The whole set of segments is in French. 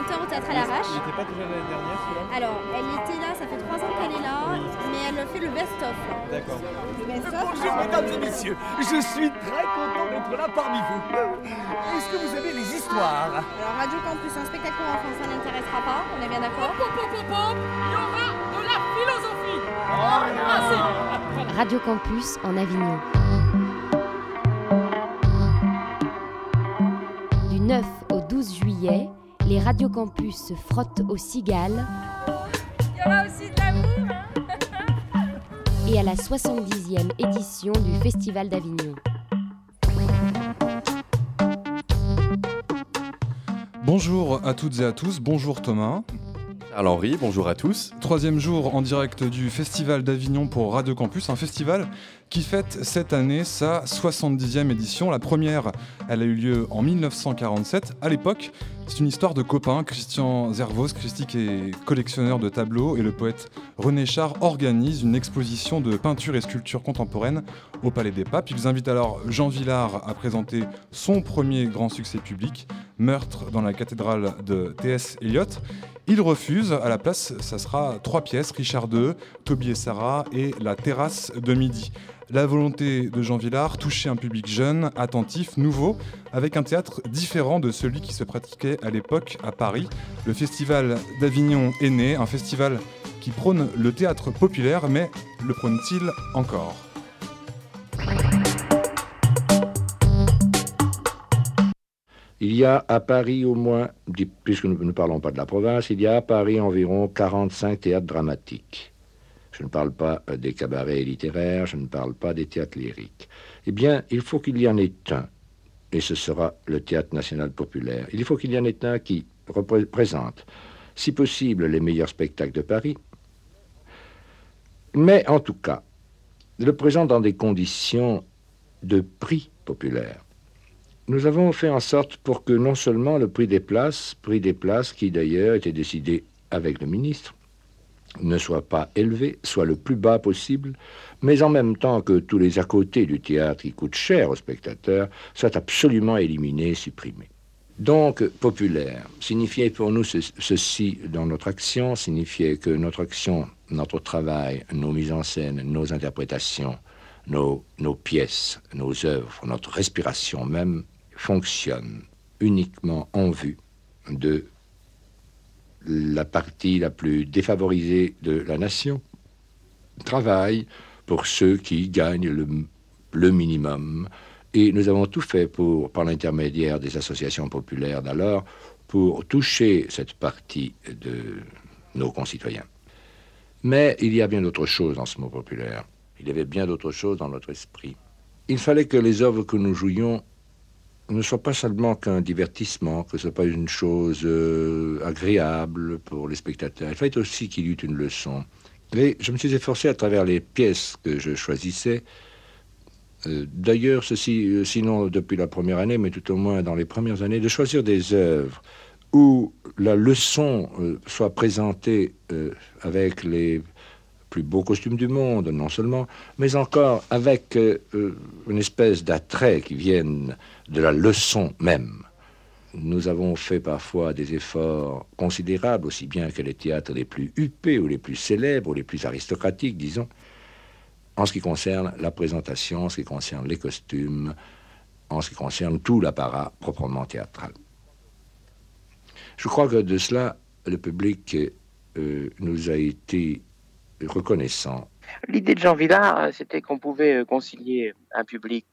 20h au Théâtre à l'Arrache. Il n'était pas déjà l'année dernière celui-là Alors, elle était là, ça fait 3 ans qu'elle est là, mais elle fait le best-of. D'accord. Le best-of. Bonjour mesdames et messieurs, je suis très content d'être là parmi vous. Est-ce que vous avez les histoires Alors, Radio Campus, un spectacle pour enfants, ça n'intéressera pas, on est bien d'accord Il y aura de la philosophie Ah, si. Radio Campus en Avignon. Du 9 au 12 juillet, les Radio Campus se frottent aux cigales Il y aura aussi de l'amour hein. et à la 70e édition du Festival d'Avignon. Bonjour à toutes et à tous, bonjour Thomas. Charles-Henri, bonjour à tous. Troisième jour en direct du Festival d'Avignon pour Radio Campus, un festival qui fête cette année sa 70e édition. La première, elle a eu lieu en 1947. À l'époque, c'est une histoire de copains. Christian Zervos, Christique est collectionneur de tableaux et le poète René Char organise une exposition de peinture et sculpture contemporaine au Palais des Papes. Ils invitent alors Jean Villard à présenter son premier grand succès public, Meurtre dans la cathédrale de T.S. Eliot. Il refuse, à la place, ça sera trois pièces, Richard II, Toby et Sarah et La terrasse de midi. La volonté de Jean Villard, toucher un public jeune, attentif, nouveau, avec un théâtre différent de celui qui se pratiquait à l'époque à Paris. Le festival d'Avignon est né, un festival qui prône le théâtre populaire, mais le prône-t-il encore? Il y a à Paris au moins, puisque nous ne parlons pas de la province, il y a à Paris environ 45 théâtres dramatiques. Je ne parle pas euh, des cabarets littéraires, je ne parle pas des théâtres lyriques. Eh bien, il faut qu'il y en ait un, et ce sera le Théâtre national populaire. Il faut qu'il y en ait un qui représente, si possible, les meilleurs spectacles de Paris, mais en tout cas, le présente dans des conditions de prix populaire. Nous avons fait en sorte pour que non seulement le prix des places, prix des places qui d'ailleurs était décidé avec le ministre, ne soit pas élevé, soit le plus bas possible, mais en même temps que tous les à côté du théâtre qui coûtent cher aux spectateurs soient absolument éliminés, supprimés. Donc, populaire signifiait pour nous ce- ceci dans notre action, signifiait que notre action, notre travail, nos mises en scène, nos interprétations, nos, nos pièces, nos œuvres, notre respiration même fonctionnent uniquement en vue de la partie la plus défavorisée de la nation, travaille pour ceux qui gagnent le, minimum. Et nous avons tout fait pour, par l'intermédiaire des associations populaires d'alors, pour toucher cette partie de nos concitoyens. Mais il y a bien d'autres choses dans ce mot populaire. Il y avait bien d'autres choses dans notre esprit. Il fallait que les œuvres que nous jouions ne soient pas seulement qu'un divertissement, que ce soit pas une chose euh, agréable pour les spectateurs. Il fallait aussi qu'il y eût une leçon. Et je me suis efforcé à travers les pièces que je choisissais, euh, d'ailleurs, ceci, euh, sinon depuis la première année, mais tout au moins dans les premières années, de choisir des œuvres où la leçon soit présentée avec les plus beaux costumes du monde, non seulement, mais encore avec une espèce d'attrait qui vienne de la leçon même. Nous avons fait parfois des efforts considérables, aussi bien que les théâtres les plus huppés ou les plus célèbres ou les plus aristocratiques, disons, en ce qui concerne la présentation, en ce qui concerne les costumes, en ce qui concerne tout l'apparat proprement théâtral. Je crois que de cela, le public euh, nous a été reconnaissant. L'idée de Jean Villard, euh, c'était qu'on pouvait euh, concilier un public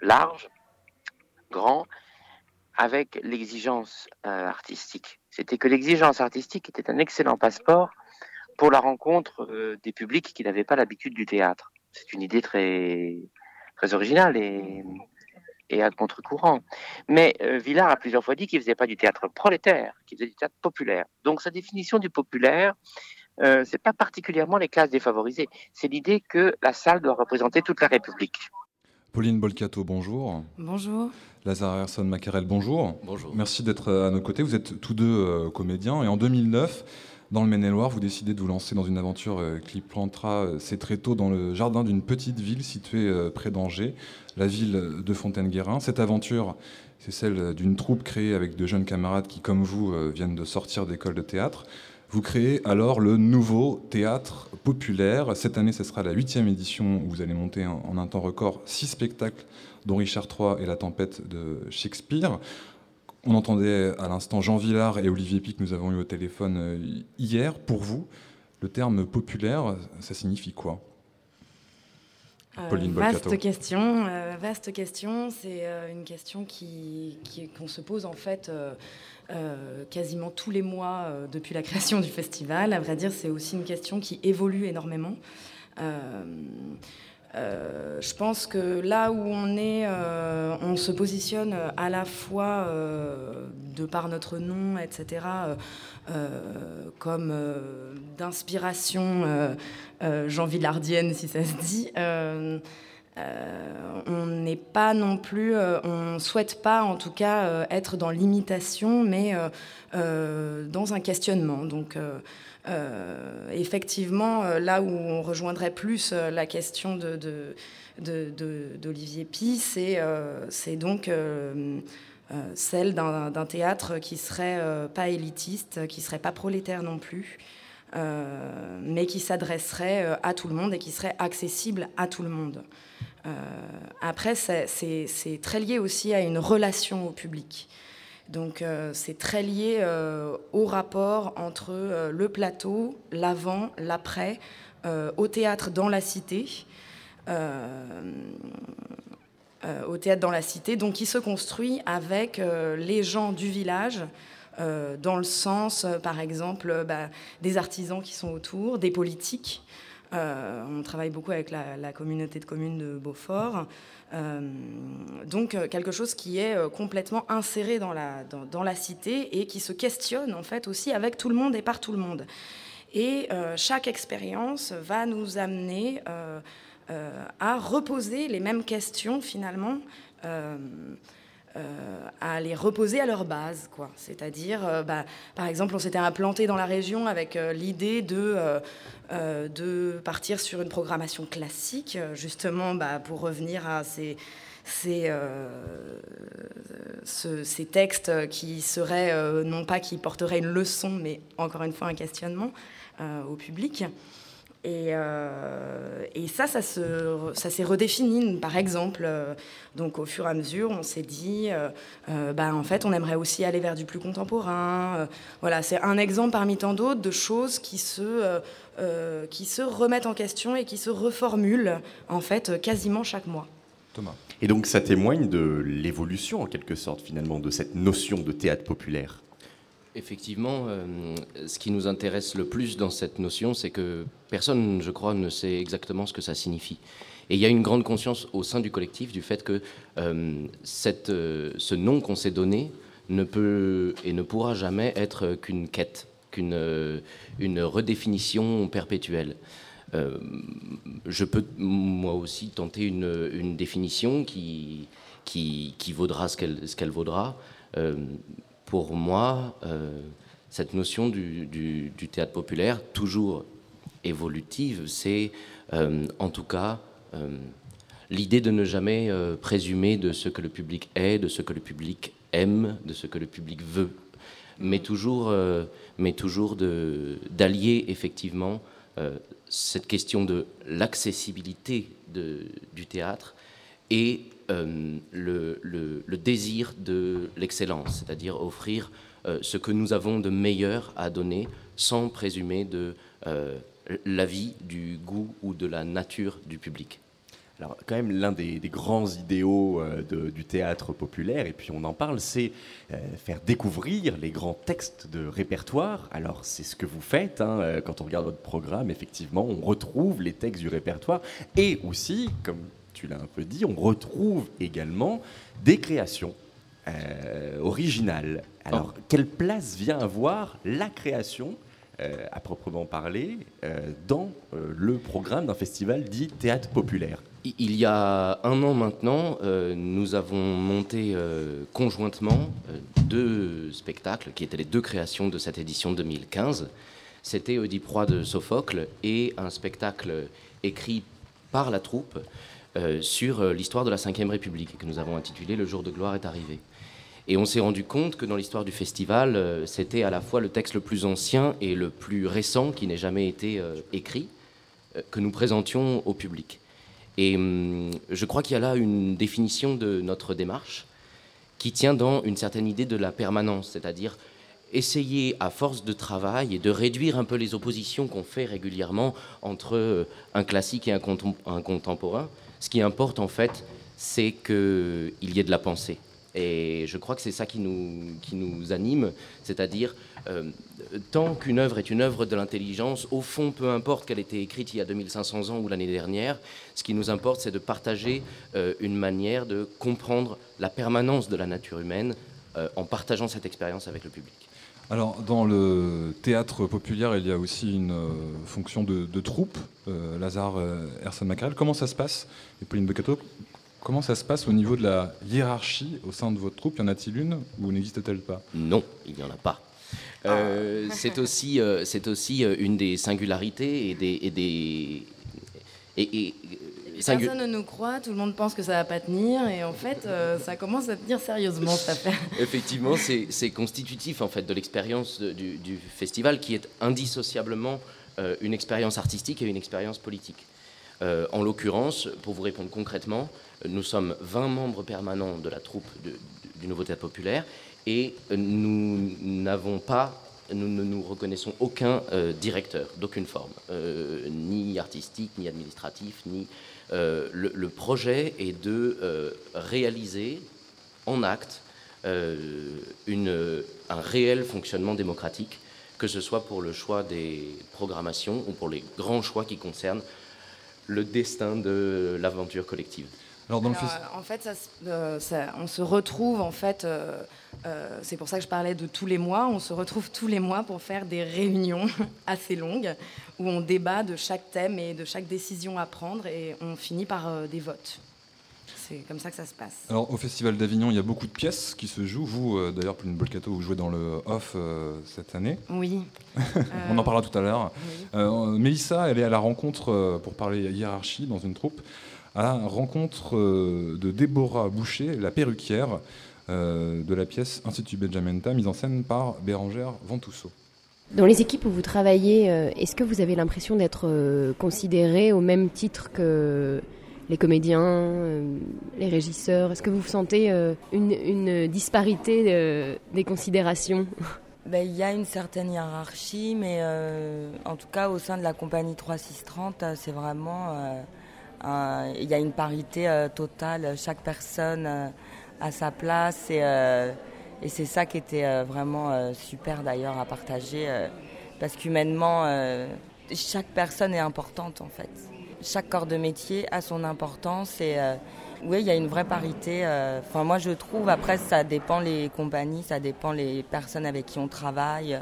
large, grand, avec l'exigence euh, artistique. C'était que l'exigence artistique était un excellent passeport pour la rencontre euh, des publics qui n'avaient pas l'habitude du théâtre. C'est une idée très, très originale et, et à contre-courant. Mais euh, Villard a plusieurs fois dit qu'il faisait pas du théâtre prolétaire, qu'il faisait du théâtre populaire. Donc sa définition du populaire, euh, c'est pas particulièrement les classes défavorisées. C'est l'idée que la salle doit représenter toute la République. Pauline Bolcato, bonjour. Bonjour. Lazare Herson Macarel, bonjour. Bonjour. Merci d'être à nos côtés. Vous êtes tous deux euh, comédiens et en 2009, dans le Maine-et-Loire, vous décidez de vous lancer dans une aventure qui plantera c'est très tôt dans le jardin d'une petite ville située près d'Angers, la ville de Fontaine-Guérin. Cette aventure, c'est celle d'une troupe créée avec de jeunes camarades qui, comme vous, viennent de sortir d'école de théâtre. Vous créez alors le nouveau théâtre populaire. Cette année, ce sera la huitième édition où vous allez monter en un temps record six spectacles, dont Richard III et La Tempête de Shakespeare. On entendait à l'instant Jean Villard et Olivier Pic, nous avons eu au téléphone euh, hier. Pour vous, le terme populaire, ça signifie quoi? Pauline vaste question, euh, vaste question. C'est une question qui, qu'on se pose en fait quasiment tous les mois depuis la création du festival. À vrai dire, c'est aussi une question qui évolue énormément. Euh, je pense que là où on est, euh, on se positionne à la fois euh, de par notre nom, etc., comme d'inspiration Jean Villardienne, si ça se dit. on n'est pas non plus, on souhaite pas en tout cas être dans l'imitation, mais dans un questionnement. Donc euh, effectivement, euh, là où on rejoindrait plus euh, la question d'Olivier de, Pi, c'est donc celle d'un théâtre qui serait pas élitiste, qui serait pas prolétaire non plus, mais qui s'adresserait à tout le monde et qui serait accessible à tout le monde. après, c'est très lié aussi à une relation au public. Donc euh, c'est très lié euh, au rapport entre euh, le plateau, l'avant, l'après, au théâtre dans la cité. au théâtre dans la cité, donc qui se construit avec les gens du village, dans le sens, par exemple, bah, des artisans qui sont autour, des politiques. on travaille beaucoup avec la, la, communauté de communes de Beaufort. Euh, donc euh, quelque chose qui est euh, complètement inséré dans la, dans, la cité et qui se questionne en fait aussi avec tout le monde et par tout le monde. Et chaque expérience va nous amener à reposer les mêmes questions finalement à les reposer à leur base. C'est-à-dire, bah, par exemple, on s'était implanté dans la région avec l'idée de, de partir sur une programmation classique, justement bah, pour revenir à ces, ces textes qui seraient, non pas qui porteraient une leçon, mais encore une fois un questionnement au public. Et, euh, et, ça, ça, se, s'est redéfini. Par exemple, euh, donc au fur et à mesure, on s'est dit, euh, bah, en fait, on aimerait aussi aller vers du plus contemporain. voilà, c'est un exemple parmi tant d'autres de choses qui se, qui se remettent en question et qui se reformulent, en fait, quasiment chaque mois. Thomas. Et donc, ça témoigne de l'évolution, en quelque sorte, finalement, de cette notion de théâtre populaire. Effectivement, euh, ce qui nous intéresse le plus dans cette notion, c'est que personne, je crois, ne sait exactement ce que ça signifie. Et il y a une grande conscience au sein du collectif du fait que euh, cette, euh, ce nom qu'on s'est donné ne peut et ne pourra jamais être qu'une quête, qu'une une redéfinition perpétuelle. je peux moi aussi tenter une, une définition qui, qui, qui, vaudra ce qu'elle qu'elle vaudra pour moi, euh, cette notion du, théâtre populaire, toujours évolutive, c'est euh, en tout cas euh, l'idée de ne jamais présumer de ce que le public est, de ce que le public aime, de ce que le public veut, mais toujours, mais toujours d'allier effectivement cette question de l'accessibilité du théâtre et euh, le, désir de l'excellence, c'est-à-dire offrir euh, ce que nous avons de meilleur à donner sans présumer de euh, la vie, du goût ou de la nature du public. Alors, quand même, l'un des, grands idéaux du théâtre populaire, et puis on en parle, c'est faire découvrir les grands textes de répertoire. Alors, c'est ce que vous faites. Hein, quand on regarde votre programme, effectivement, on retrouve les textes du répertoire. Et aussi, comme tu l'as un peu dit, on retrouve également des créations euh, originales. Alors, oh. quelle place vient avoir la création, euh, à proprement parler, euh, dans le programme d'un festival dit théâtre populaire? Il y a un an maintenant, nous avons monté conjointement deux spectacles qui étaient les deux créations de cette édition 2015. c'était Oedipe Roi de Sophocle et un spectacle écrit par la troupe euh, sur euh, l'histoire de la Ve République, que nous avons intitulé Le jour de gloire est arrivé. Et on s'est rendu compte que dans l'histoire du festival, euh, c'était à la fois le texte le plus ancien et le plus récent qui n'ait jamais été écrit, que nous présentions au public. Et hum, je crois qu'il y a là une définition de notre démarche qui tient dans une certaine idée de la permanence, c'est-à-dire essayer à force de travail et de réduire un peu les oppositions qu'on fait régulièrement entre un classique et un, contemporain, ce qui importe en fait, c'est qu'il y ait de la pensée. Et je crois que c'est ça qui nous, anime, c'est-à-dire, euh, tant qu'une œuvre est une œuvre de l'intelligence, au fond, peu importe qu'elle ait été écrite il y a 2500 ans ou l'année dernière, ce qui nous importe, c'est de partager euh, une manière de comprendre la permanence de la nature humaine euh, en partageant cette expérience avec le public. Alors, dans le théâtre populaire, il y a aussi une fonction de, troupe. Lazare Erson Mackerel, comment ça se passe Et Pauline Becato, Comment ça se passe au niveau de la hiérarchie au sein de votre troupe? Y en a-t-il une ou n'existe-t-elle pas? Non, il n'y en a pas. Euh, c'est aussi, euh, c'est aussi euh, une des singularités et des. Et des et, Personne ne nous croit, tout le monde pense que ça va pas tenir, et en fait, ça commence à tenir sérieusement cette affaire. Effectivement, c'est constitutif en fait de l'expérience du, du, festival, qui est indissociablement une expérience artistique et une expérience politique. en l'occurrence, pour vous répondre concrètement, nous sommes 20 membres permanents de la troupe du Nouveau Théâtre Populaire et nous n'avons pas, nous ne nous reconnaissons aucun euh, directeur d'aucune forme, euh, ni artistique, ni administratif, ni. Euh, le, projet est de réaliser en acte une, un réel fonctionnement démocratique, que ce soit pour le choix des programmations ou pour les grands choix qui concernent le destin de l'aventure collective. Alors, dans le en fait, euh, on se retrouve, en fait, euh, euh, c'est pour ça que je parlais de tous les mois, on se retrouve tous les mois pour faire des réunions assez longues où on débat de chaque thème et de chaque décision à prendre et on finit par des votes. C'est comme ça que ça se passe. Alors, au Festival d'Avignon, il y a beaucoup de pièces qui se jouent. Vous, d'ailleurs, Pauline Bolcato, vous jouez dans le off cette année. Oui. on en parlera tout à l'heure. Mélissa, elle est à la rencontre pour parler hiérarchie dans une troupe à la rencontre euh, de Déborah Boucher, la perruquière euh, de la pièce Institut Benjamenta, mise en scène par Bérangère Ventousseau. Dans les équipes où vous travaillez, euh, est-ce que vous avez l'impression d'être considéré au même titre que les comédiens, les régisseurs? Est-ce que vous sentez une, disparité des considérations? Ben, il y a une certaine hiérarchie, mais en tout cas au sein de la compagnie 3630, c'est vraiment euh, il y a une parité euh, totale, chaque personne euh, a sa place et c'est ça qui était vraiment super d'ailleurs à partager parce qu'humainement, chaque personne est importante en fait. Chaque corps de métier a son importance et oui, il y a une vraie parité. Enfin, moi, je trouve. Après, ça dépend les compagnies, ça dépend les personnes avec qui on travaille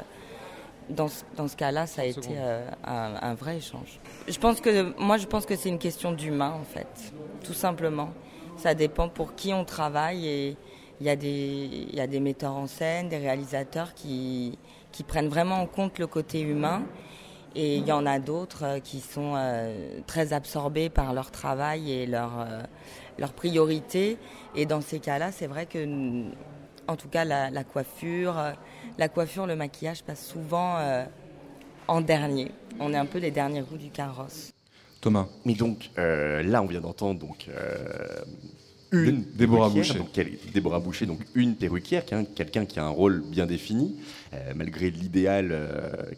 dans ce, dans ce cas-là, ça a été euh, un, vrai échange. Je pense que, moi, je pense que c'est une question d'humain, en fait, tout simplement. Ça dépend pour qui on travaille et il y, a des, y a des metteurs en scène, des réalisateurs qui, qui prennent vraiment en compte le côté humain. Et il y en a d'autres euh, qui sont euh, très absorbés par leur travail et leur, leur priorité. Et dans ces cas-là, c'est vrai que, en tout cas, la, la coiffure, la coiffure, le maquillage passe souvent euh, en dernier. On est un peu les derniers roues du carrosse. Thomas. Mais donc, euh, là, on vient d'entendre donc euh, une Déborah Boucher. Donc, Déborah Boucher, donc une perruquière, quelqu'un qui a un rôle bien défini, malgré l'idéal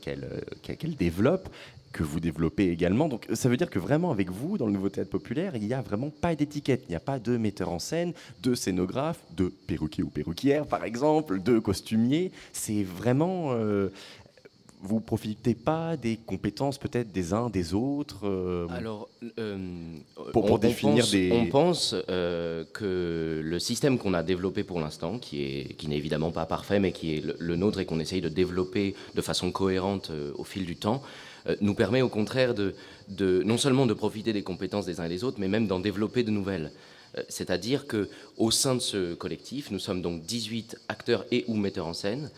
qu'elle développe que vous développez également. Donc ça veut dire que vraiment avec vous, dans le nouveau théâtre populaire, il n'y a vraiment pas d'étiquette. Il n'y a pas de metteur en scène, de scénographe, de perruquier ou perruquière par exemple, de costumier. C'est vraiment... Euh, vous profitez pas des compétences peut-être des uns des autres euh, Alors, euh, pour, définir pense, des. On pense que le système qu'on a développé pour l'instant, qui est qui n'est évidemment pas parfait, mais qui est le, nôtre et qu'on essaye de développer de façon cohérente au fil du temps, euh, nous permet au contraire de, non seulement de profiter des compétences des uns et des autres, mais même d'en développer de nouvelles. Euh, c'est-à-dire qu'au sein de ce collectif, nous sommes donc 18 acteurs et ou metteurs en scène,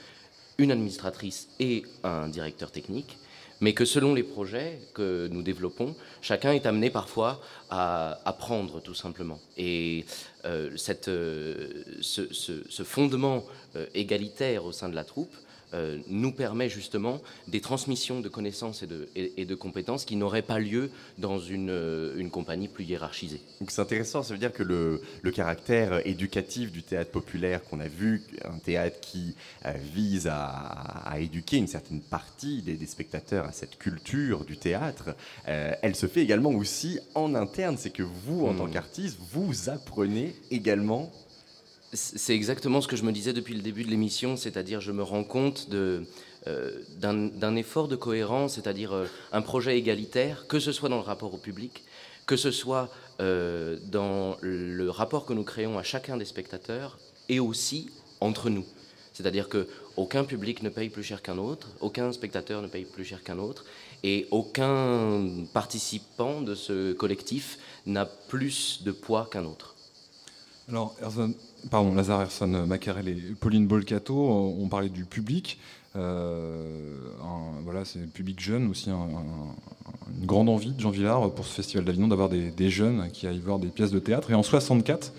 une administratrice et un directeur technique, mais que selon les projets que nous développons, chacun est amené parfois à apprendre tout simplement. Et euh, cette, euh, ce, fondement euh, égalitaire au sein de la troupe euh, nous permet justement des transmissions de connaissances et de, et, de compétences qui n'auraient pas lieu dans une, euh, une compagnie plus hiérarchisée. Donc c'est intéressant, ça veut dire que le, le caractère éducatif du théâtre populaire qu'on a vu, un théâtre qui euh, vise à, à, éduquer une certaine partie des, des, spectateurs à cette culture du théâtre, elle se fait également aussi en interne. C'est que vous, en tant mmh. qu'artiste, vous apprenez également c'est exactement ce que je me disais depuis le début de l'émission, c'est-à-dire je me rends compte euh, d'un effort de cohérence, c'est-à-dire euh, un projet égalitaire, que ce soit dans le rapport au public, que ce soit euh, dans le rapport que nous créons à chacun des spectateurs et aussi entre nous. C'est-à-dire que aucun public ne paye plus cher qu'un autre, aucun spectateur ne paye plus cher qu'un autre, et aucun participant de ce collectif n'a plus de poids qu'un autre. Alors, Lazare Herson Macarel et Pauline Bolcato ont parlé du public. Euh, voilà, c'est le public jeune aussi, une grande envie de Jean Villard pour ce festival d'Avignon d'avoir des, jeunes qui aillent voir des pièces de théâtre. Et en 64,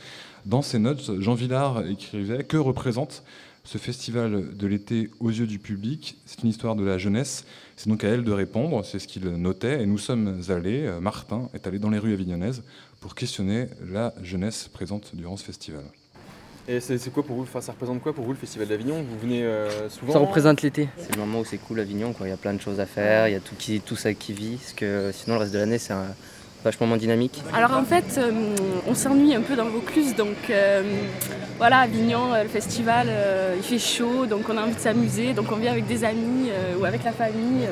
dans ses notes, Jean Villard écrivait Que représente ce festival de l'été aux yeux du public? C'est une histoire de la jeunesse. C'est donc à elle de répondre. C'est ce qu'il notait. Et nous sommes allés, euh, Martin est allé dans les rues avignonnaises pour questionner la jeunesse présente durant ce festival. Et c'est quoi pour vous Ça représente quoi pour vous le Festival d'Avignon? Vous venez euh, souvent Ça représente l'été. C'est le moment où c'est cool Avignon. Quoi. Il y a plein de choses à faire, il y a tout, qui, tout ça qui vit. Parce que sinon, le reste de l'année, c'est un, vachement moins dynamique. Alors en fait, euh, on s'ennuie un peu dans Vaucluse, donc euh, voilà, Avignon, euh, le festival, il fait chaud, donc on a envie de s'amuser, donc on vient avec des amis ou avec la famille.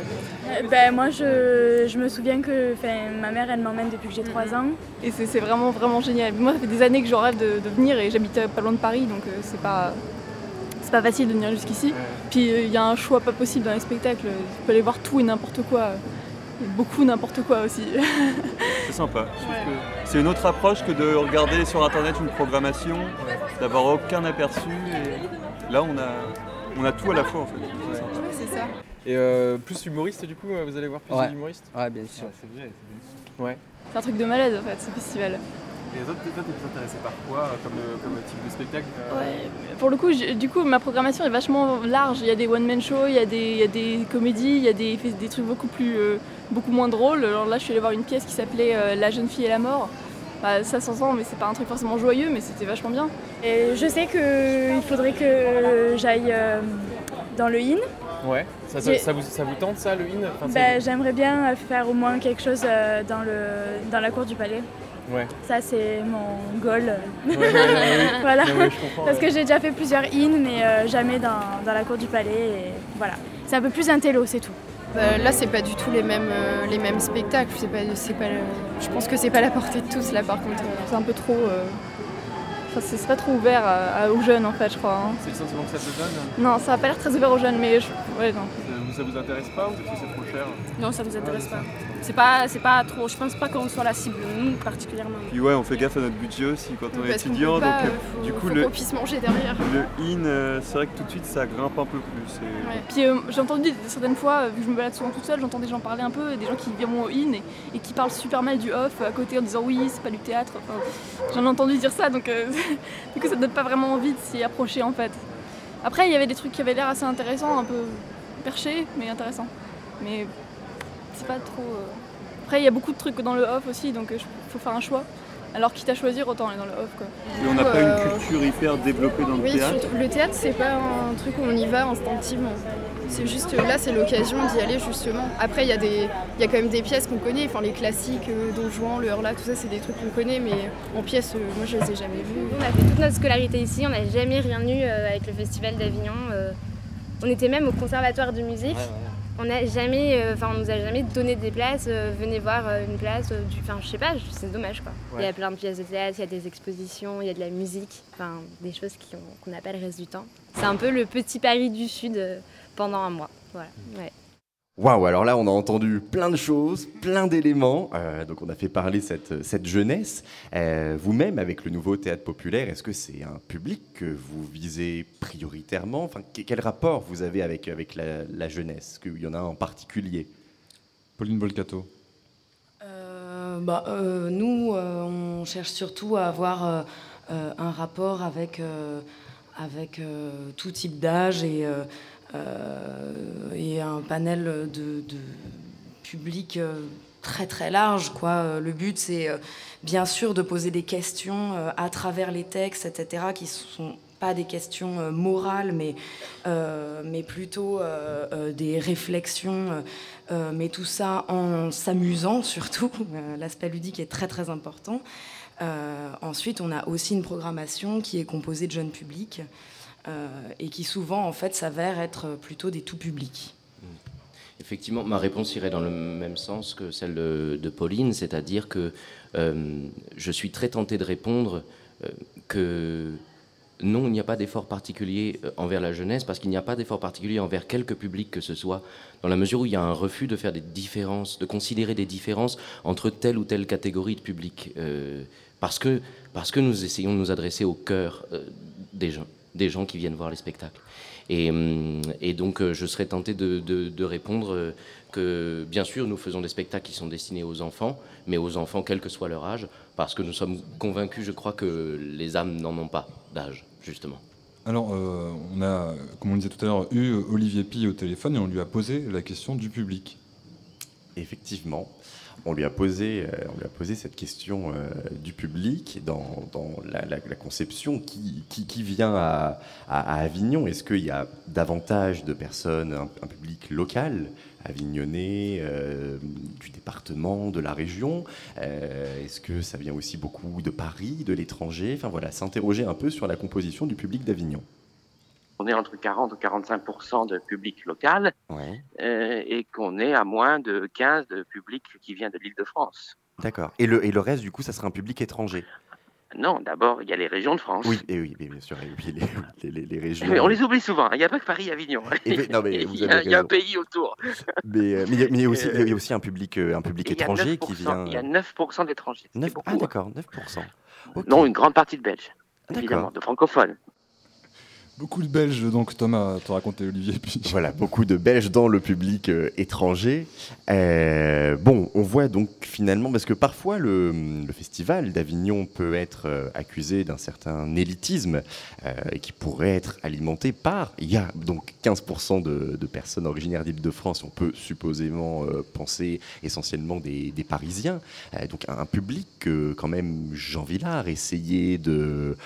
Ben, moi, je, me souviens que ma mère, elle m'emmène depuis que j'ai 3 ans. Et c'est vraiment, vraiment génial. Moi, ça fait des années que je rêve de, venir et j'habite pas loin de Paris, donc c'est pas c'est pas facile de venir jusqu'ici. Puis il y a un choix pas possible dans les spectacles. Tu peux aller voir tout et n'importe quoi beaucoup n'importe quoi aussi. C'est sympa. C'est une autre approche que de regarder sur internet une programmation, d'avoir aucun aperçu. Et là, on a, on a tout à la fois en fait. c'est ça. Et euh, plus humoriste du coup, vous allez voir plus ouais. d'humoristes? Ouais, bien sûr. Ouais. C'est un truc de malade en fait ce festival. Et les autres, toi, t'es plus intéressé par quoi euh, comme, euh, comme, type de spectacle Ouais, pour le coup, du coup, ma programmation est vachement large. Il y a des one-man shows, il y, a des, il y a des comédies, il y a des, des trucs beaucoup plus beaucoup moins drôle. Alors là, je suis allée voir une pièce qui s'appelait euh, La jeune fille et la mort. Bah, ça s'entend, mais c'est pas un truc forcément joyeux, mais c'était vachement bien. Et je sais qu'il faudrait que j'aille euh, dans le IN. Ouais, ça, ça, vous, ça, vous, tente ça, le IN? Bah, J'aimerais bien faire au moins quelque chose euh, dans, le, dans la cour du palais. Ouais. Ça, c'est mon goal. voilà. Parce que j'ai déjà fait plusieurs IN, mais jamais dans, dans, la cour du palais. Et voilà. C'est un peu plus intello, c'est tout. Bah, là, c'est pas du tout les mêmes, euh, les mêmes spectacles. C'est pas, c'est pas, je pense que c'est pas la portée de tous là, par contre. C'est un peu trop. Euh... Enfin, c'est pas trop ouvert aux jeunes en fait, je crois. Hein. C'est le sentiment que ça te donne Non, ça va pas l'air très ouvert aux jeunes, mais je... ouais, non. Ça, vous intéresse pas ou que c'est trop cher Non, ça nous intéresse pas. C'est pas, c'est pas trop. Je pense pas qu'on soit la cible, nous particulièrement. Puis ouais, on fait gaffe à notre budget aussi quand on est étudiant. donc euh, du coup, faut le puisse manger derrière. Le in, euh, c'est vrai que tout de suite ça grimpe un peu plus. Puis euh, j'ai entendu certaines fois, vu que je me balade souvent toute seule, j'entends des gens parler un peu, des gens qui viennent au in et, qui parlent super mal du off à côté en disant oui, c'est pas du théâtre. J'en ai entendu dire ça, donc du coup ça donne pas vraiment envie de s'y approcher en fait. Après, il y avait des trucs qui avaient l'air assez intéressants, un peu perchés, mais intéressants. Mais c'est pas trop. Après, il y a beaucoup de trucs dans le off aussi, donc il euh, faut faire un choix. Alors quitte à choisir, autant aller dans le off. Quoi. Et on n'a pas une euh, culture hyper développée dans le oui, théâtre Le théâtre, c'est pas un truc où on y va instinctivement. C'est juste là, c'est l'occasion d'y aller justement. Après, il y, a des, y a quand même des pièces qu'on connaît, enfin les classiques, euh, Don Juan, le Hurla, tout ça, c'est des trucs qu'on connaît, mais en pièces, moi je les ai jamais vus. On a fait toute notre scolarité ici, on n'a jamais rien eu avec le Festival d'Avignon. On était même au Conservatoire de musique. On n'a jamais, euh, enfin, on nous a jamais donné des places. Euh, venez voir euh, une place. enfin, je sais pas, c'est dommage quoi. Il y a plein de pièces de théâtre, il y a des expositions, il y a de la musique, enfin, des choses qu'on n'a pas le reste du temps. C'est un peu le petit Paris du Sud pendant un mois. Voilà. Ouais. Waouh, alors là, on a entendu plein de choses, plein d'éléments. Euh, donc, on a fait parler cette, cette jeunesse. Euh, vous-même, avec le nouveau théâtre populaire, est-ce que c'est un public que vous visez prioritairement? Enfin, Quel rapport vous avez avec, avec la, jeunesse? Est-ce qu'il y en a en particulier? Pauline Bolcato bah, Nous, on cherche surtout à avoir un rapport avec, avec tout type d'âge et, et un panel de, public très très large. Quoi. Le but, c'est bien sûr de poser des questions à travers les textes, etc., qui sont pas des questions euh, morales, mais, euh, plutôt euh, des réflexions, mais tout ça en s'amusant surtout. L'aspect ludique est très très important. ensuite, on a aussi une programmation qui est composée de jeunes publics et qui souvent en fait s'avère être plutôt des tout publics. Effectivement, ma réponse irait dans le même sens que celle de, Pauline, c'est-à-dire que je suis très tenté de répondre que non, il n'y a pas d'effort particulier euh, envers la jeunesse, parce qu'il n'y a pas d'effort particulier envers quelque public que ce soit, dans la mesure où il y a un refus de faire des différences, de considérer des différences entre telle ou telle catégorie de public, euh, parce, que, parce que nous essayons de nous adresser au cœur euh, des gens, des gens qui viennent voir les spectacles. Et, hum, donc, je serais tenté de, répondre que, bien sûr, nous faisons des spectacles qui sont destinés aux enfants, mais aux enfants, quel que soit leur âge, parce que nous sommes convaincus, je crois, que les âmes n'en ont pas d'âge justement alors, euh, on a, comme on disait tout à l'heure, eu Olivier Pi au téléphone et on lui a posé la question du public. Effectivement, on lui a posé, euh, on lui a posé cette question euh, du public dans, la, conception qui, vient à, Avignon. Est-ce qu'il y a davantage de personnes, un public local avignonnais, euh, du département, de la région? Est-ce que ça vient aussi beaucoup de Paris, de l'étranger? Enfin voilà, s'interroger un peu sur la composition du public d'Avignon. On est entre 40 et 45% de public local euh, et qu'on est à moins de 15 de public qui vient de l'île de France. D'accord. Et le, et le reste, du coup, ça sera un public étranger? Non, d'abord, il y a les régions de France. Oui, et oui, bien sûr, les, les, régions. Mais on les oublie souvent, hein. il n'y a pas que Paris et Avignon. il, y a, un pays autour. Mais, euh, mais, il, y a, aussi, il y a aussi un public, euh, un public étranger qui vient. Il y a 9% d'étrangers. ah, hein. d'accord, 9%. Non, une grande partie de Belges, évidemment, de francophones. Beaucoup de Belges, donc Thomas, te raconté Olivier. Puis... Voilà, beaucoup de Belges dans le public euh, étranger. Euh, bon, on voit donc finalement, parce que parfois le, festival d'Avignon peut être euh, accusé d'un certain élitisme qui pourrait être alimenté par. Il y a donc 15% de, personnes originaires d'Île-de-France, on peut supposément penser essentiellement des, des Parisiens. donc un, public que, quand même, Jean Villard essayait de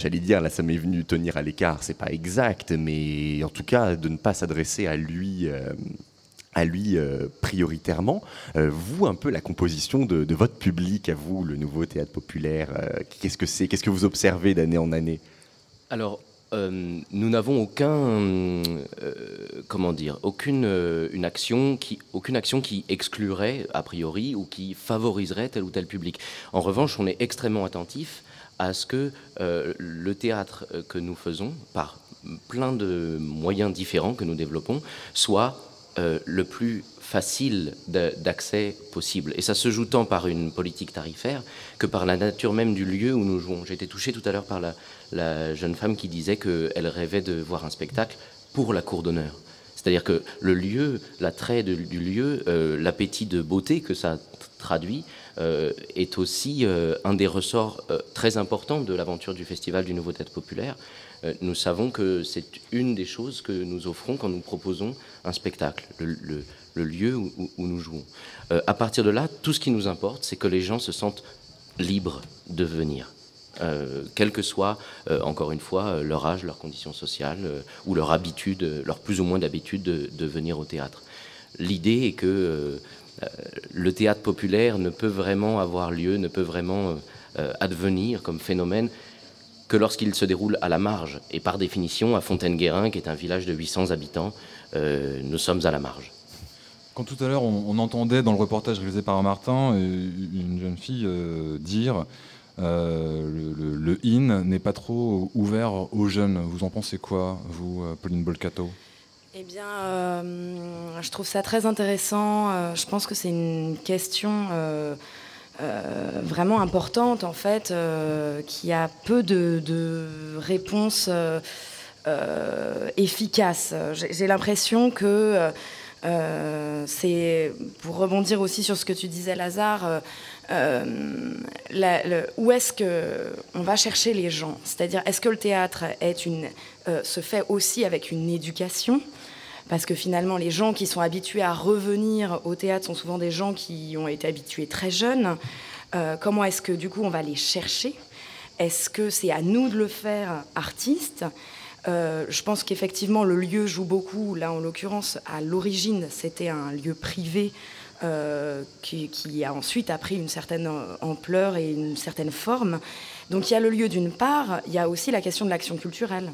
j'allais dire, là ça m'est venu tenir à l'écart, c'est pas exact, mais en tout cas de ne pas s'adresser à lui. Euh, à lui euh, prioritairement. Euh, vous, un peu la composition de, votre public, à vous, le nouveau théâtre populaire, qu'est-ce que c'est Qu'est-ce que vous observez d'année en année? Alors, nous n'avons aucun, comment dire, aucune une action qui, aucune action qui exclurait a priori ou qui favoriserait tel ou tel public. En revanche, on est extrêmement attentif à ce que euh, le théâtre euh, que nous faisons, par plein de moyens différents que nous développons, soit euh, le plus facile d'accès possible. Et ça se joue tant par une politique tarifaire que par la nature même du lieu où nous jouons. J'ai été touché tout à l'heure par la, jeune femme qui disait qu'elle rêvait de voir un spectacle pour la cour d'honneur. C'est-à-dire que le lieu, l'attrait du lieu, l'appétit de beauté que ça traduit, est aussi euh, un des ressorts euh, très importants de l'aventure du Festival du Nouveau Théâtre Populaire. nous savons que c'est une des choses que nous offrons quand nous proposons un spectacle, le, lieu où, nous jouons. à partir de là, tout ce qui nous importe, c'est que les gens se sentent libres de venir. quel que soit, encore une fois, leur âge, leur condition sociale ou leur habitude, leur plus ou moins d'habitude de, de, venir au théâtre. L'idée est que euh, le théâtre populaire ne peut vraiment avoir lieu, ne peut vraiment euh, advenir comme phénomène que lorsqu'il se déroule à la marge. Et par définition, à Fontaine-Guérin, qui est un village de 800 habitants, euh, nous sommes à la marge. Quand tout à l'heure, on, entendait dans le reportage réalisé par Martin une jeune fille dire le, le, IN n'est pas trop ouvert aux jeunes. Vous en pensez quoi, vous, Pauline Bolcato? Eh bien, euh, je trouve ça très intéressant. Euh, je pense que c'est une question euh, vraiment importante, en fait, qui a peu de, réponses efficaces. J'ai l'impression que c'est pour rebondir aussi sur ce que tu disais, Lazare. où est-ce que on va chercher les gens? C'est-à-dire, est-ce que le théâtre se fait aussi avec une éducation? Parce que finalement, les gens qui sont habitués à revenir au théâtre sont souvent des gens qui ont été habitués très jeunes. Euh, comment est-ce que du coup on va les chercher? Est-ce que c'est à nous de le faire, artistes? Euh, je pense qu'effectivement le lieu joue beaucoup. Là, en l'occurrence, à l'origine, c'était un lieu privé euh, qui, a ensuite a pris une certaine ampleur et une certaine forme. Donc il y a le lieu d'une part, il y a aussi la question de l'action culturelle.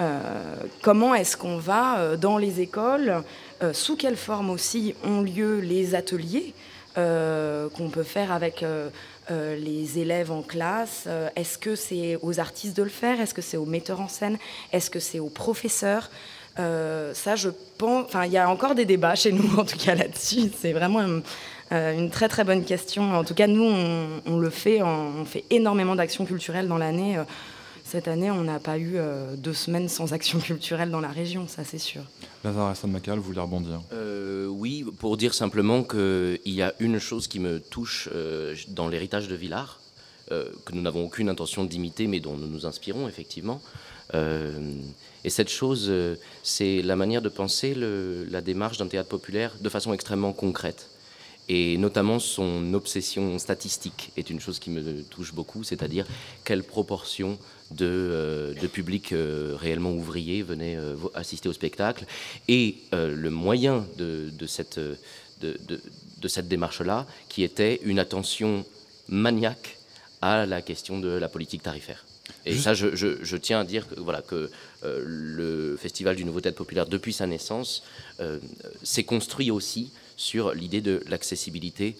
Euh, comment est-ce qu'on va euh, dans les écoles, euh, sous quelle forme aussi ont lieu les ateliers qu'on peut faire avec les élèves en classe Est-ce que c'est aux artistes de le faire Est-ce que c'est aux metteurs en scène Est-ce que c'est aux professeurs Ça, je pense. Enfin, il y a encore des débats chez nous, en tout cas là-dessus. C'est vraiment une, très très bonne question. En tout cas, nous, on, le fait. On fait énormément d'actions culturelles dans l'année. Cette année, on n'a pas eu euh, deux semaines sans action culturelle dans la région, ça c'est sûr. Lazare Hassan Makal, vous voulez rebondir? Euh, Oui, pour dire simplement qu'il y a une chose qui me touche euh, dans l'héritage de Villars, que nous n'avons aucune intention d'imiter, mais dont nous nous inspirons effectivement. et cette chose, c'est la manière de penser la démarche d'un théâtre populaire de façon extrêmement concrète. Et notamment son obsession statistique est une chose qui me touche beaucoup, c'est-à-dire quelle proportion de, euh, de public euh, réellement ouvrier venait euh, assister au spectacle. Et le moyen de, cette, de, de cette démarche-là, qui était une attention maniaque à la question de la politique tarifaire. Et ça, je, je, tiens à dire que, voilà, que le Festival du Nouveau Théâtre Populaire, depuis sa naissance, s'est construit aussi sur l'idée de l'accessibilité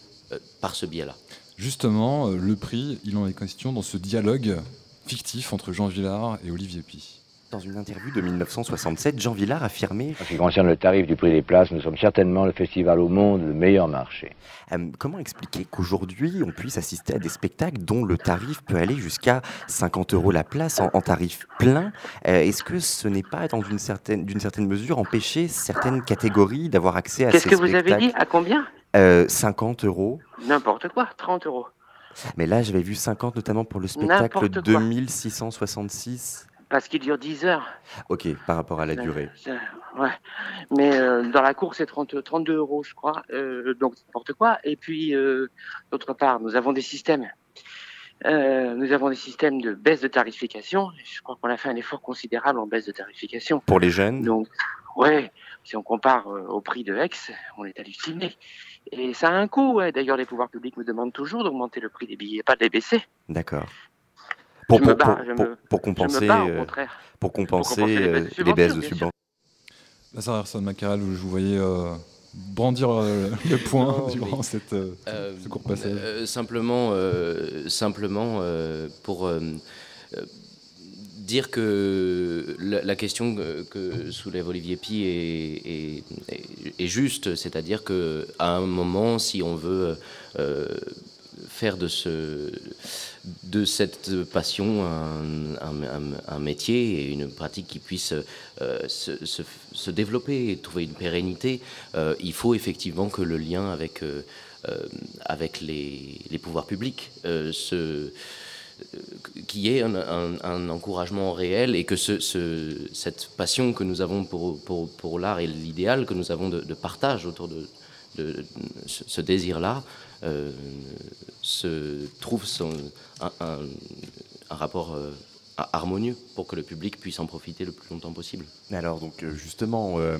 par ce biais-là. Justement, le prix, il en est question dans ce dialogue fictif entre Jean Villard et Olivier Pi. Dans une interview de 1967, Jean Villard affirmait En ce qui concerne le tarif du prix des places, nous sommes certainement le festival au monde le meilleur marché. Euh, comment expliquer qu'aujourd'hui, on puisse assister à des spectacles dont le tarif peut aller jusqu'à 50 euros la place en, tarif plein? Euh, Est-ce que ce n'est pas, dans une certaine, d'une certaine mesure, empêcher certaines catégories d'avoir accès à ces spectacles Qu'est-ce que vous avez dit? À combien? 50 euh, euros. N'importe quoi, 30 euros. Mais là, j'avais vu 50 notamment pour le spectacle 2666. Parce qu'il dure 10 heures. Ok, par rapport à la durée. ouais. Mais euh, dans la course, c'est 32 euros, je crois. Euh, donc, n'importe quoi. Et puis, euh, d'autre part, nous avons des systèmes. nous avons des systèmes de baisse de tarification. Je crois qu'on a fait un effort considérable en baisse de tarification. Pour les jeunes Donc, ouais, si on compare au prix de Aix, on est halluciné. Et ça a un coût. D'ailleurs, les pouvoirs publics me demandent toujours d'augmenter le prix des billets, pas de les baisser. D'accord. Pour, pour, pour, compenser, euh, pour compenser, euh, les baisses de subventions. Là, Macaral où je vous voyais euh, brandir le point durant cette, ce court passage. simplement, simplement pour dire que la, question que, soulève Olivier Pi est, juste, c'est-à-dire qu'à un moment, si on veut euh, faire de, ce, de cette passion un, métier et une pratique qui puisse euh, se, développer et trouver une pérennité, euh, il faut effectivement que le lien avec, avec les, pouvoirs publics se qu'il y ait un, encouragement réel et que ce, cette passion que nous avons pour, l'art et l'idéal que nous avons de, partage autour de, ce désir-là euh, se trouve un, rapport euh, harmonieux pour que le public puisse en profiter le plus longtemps possible. Alors donc euh, justement, euh,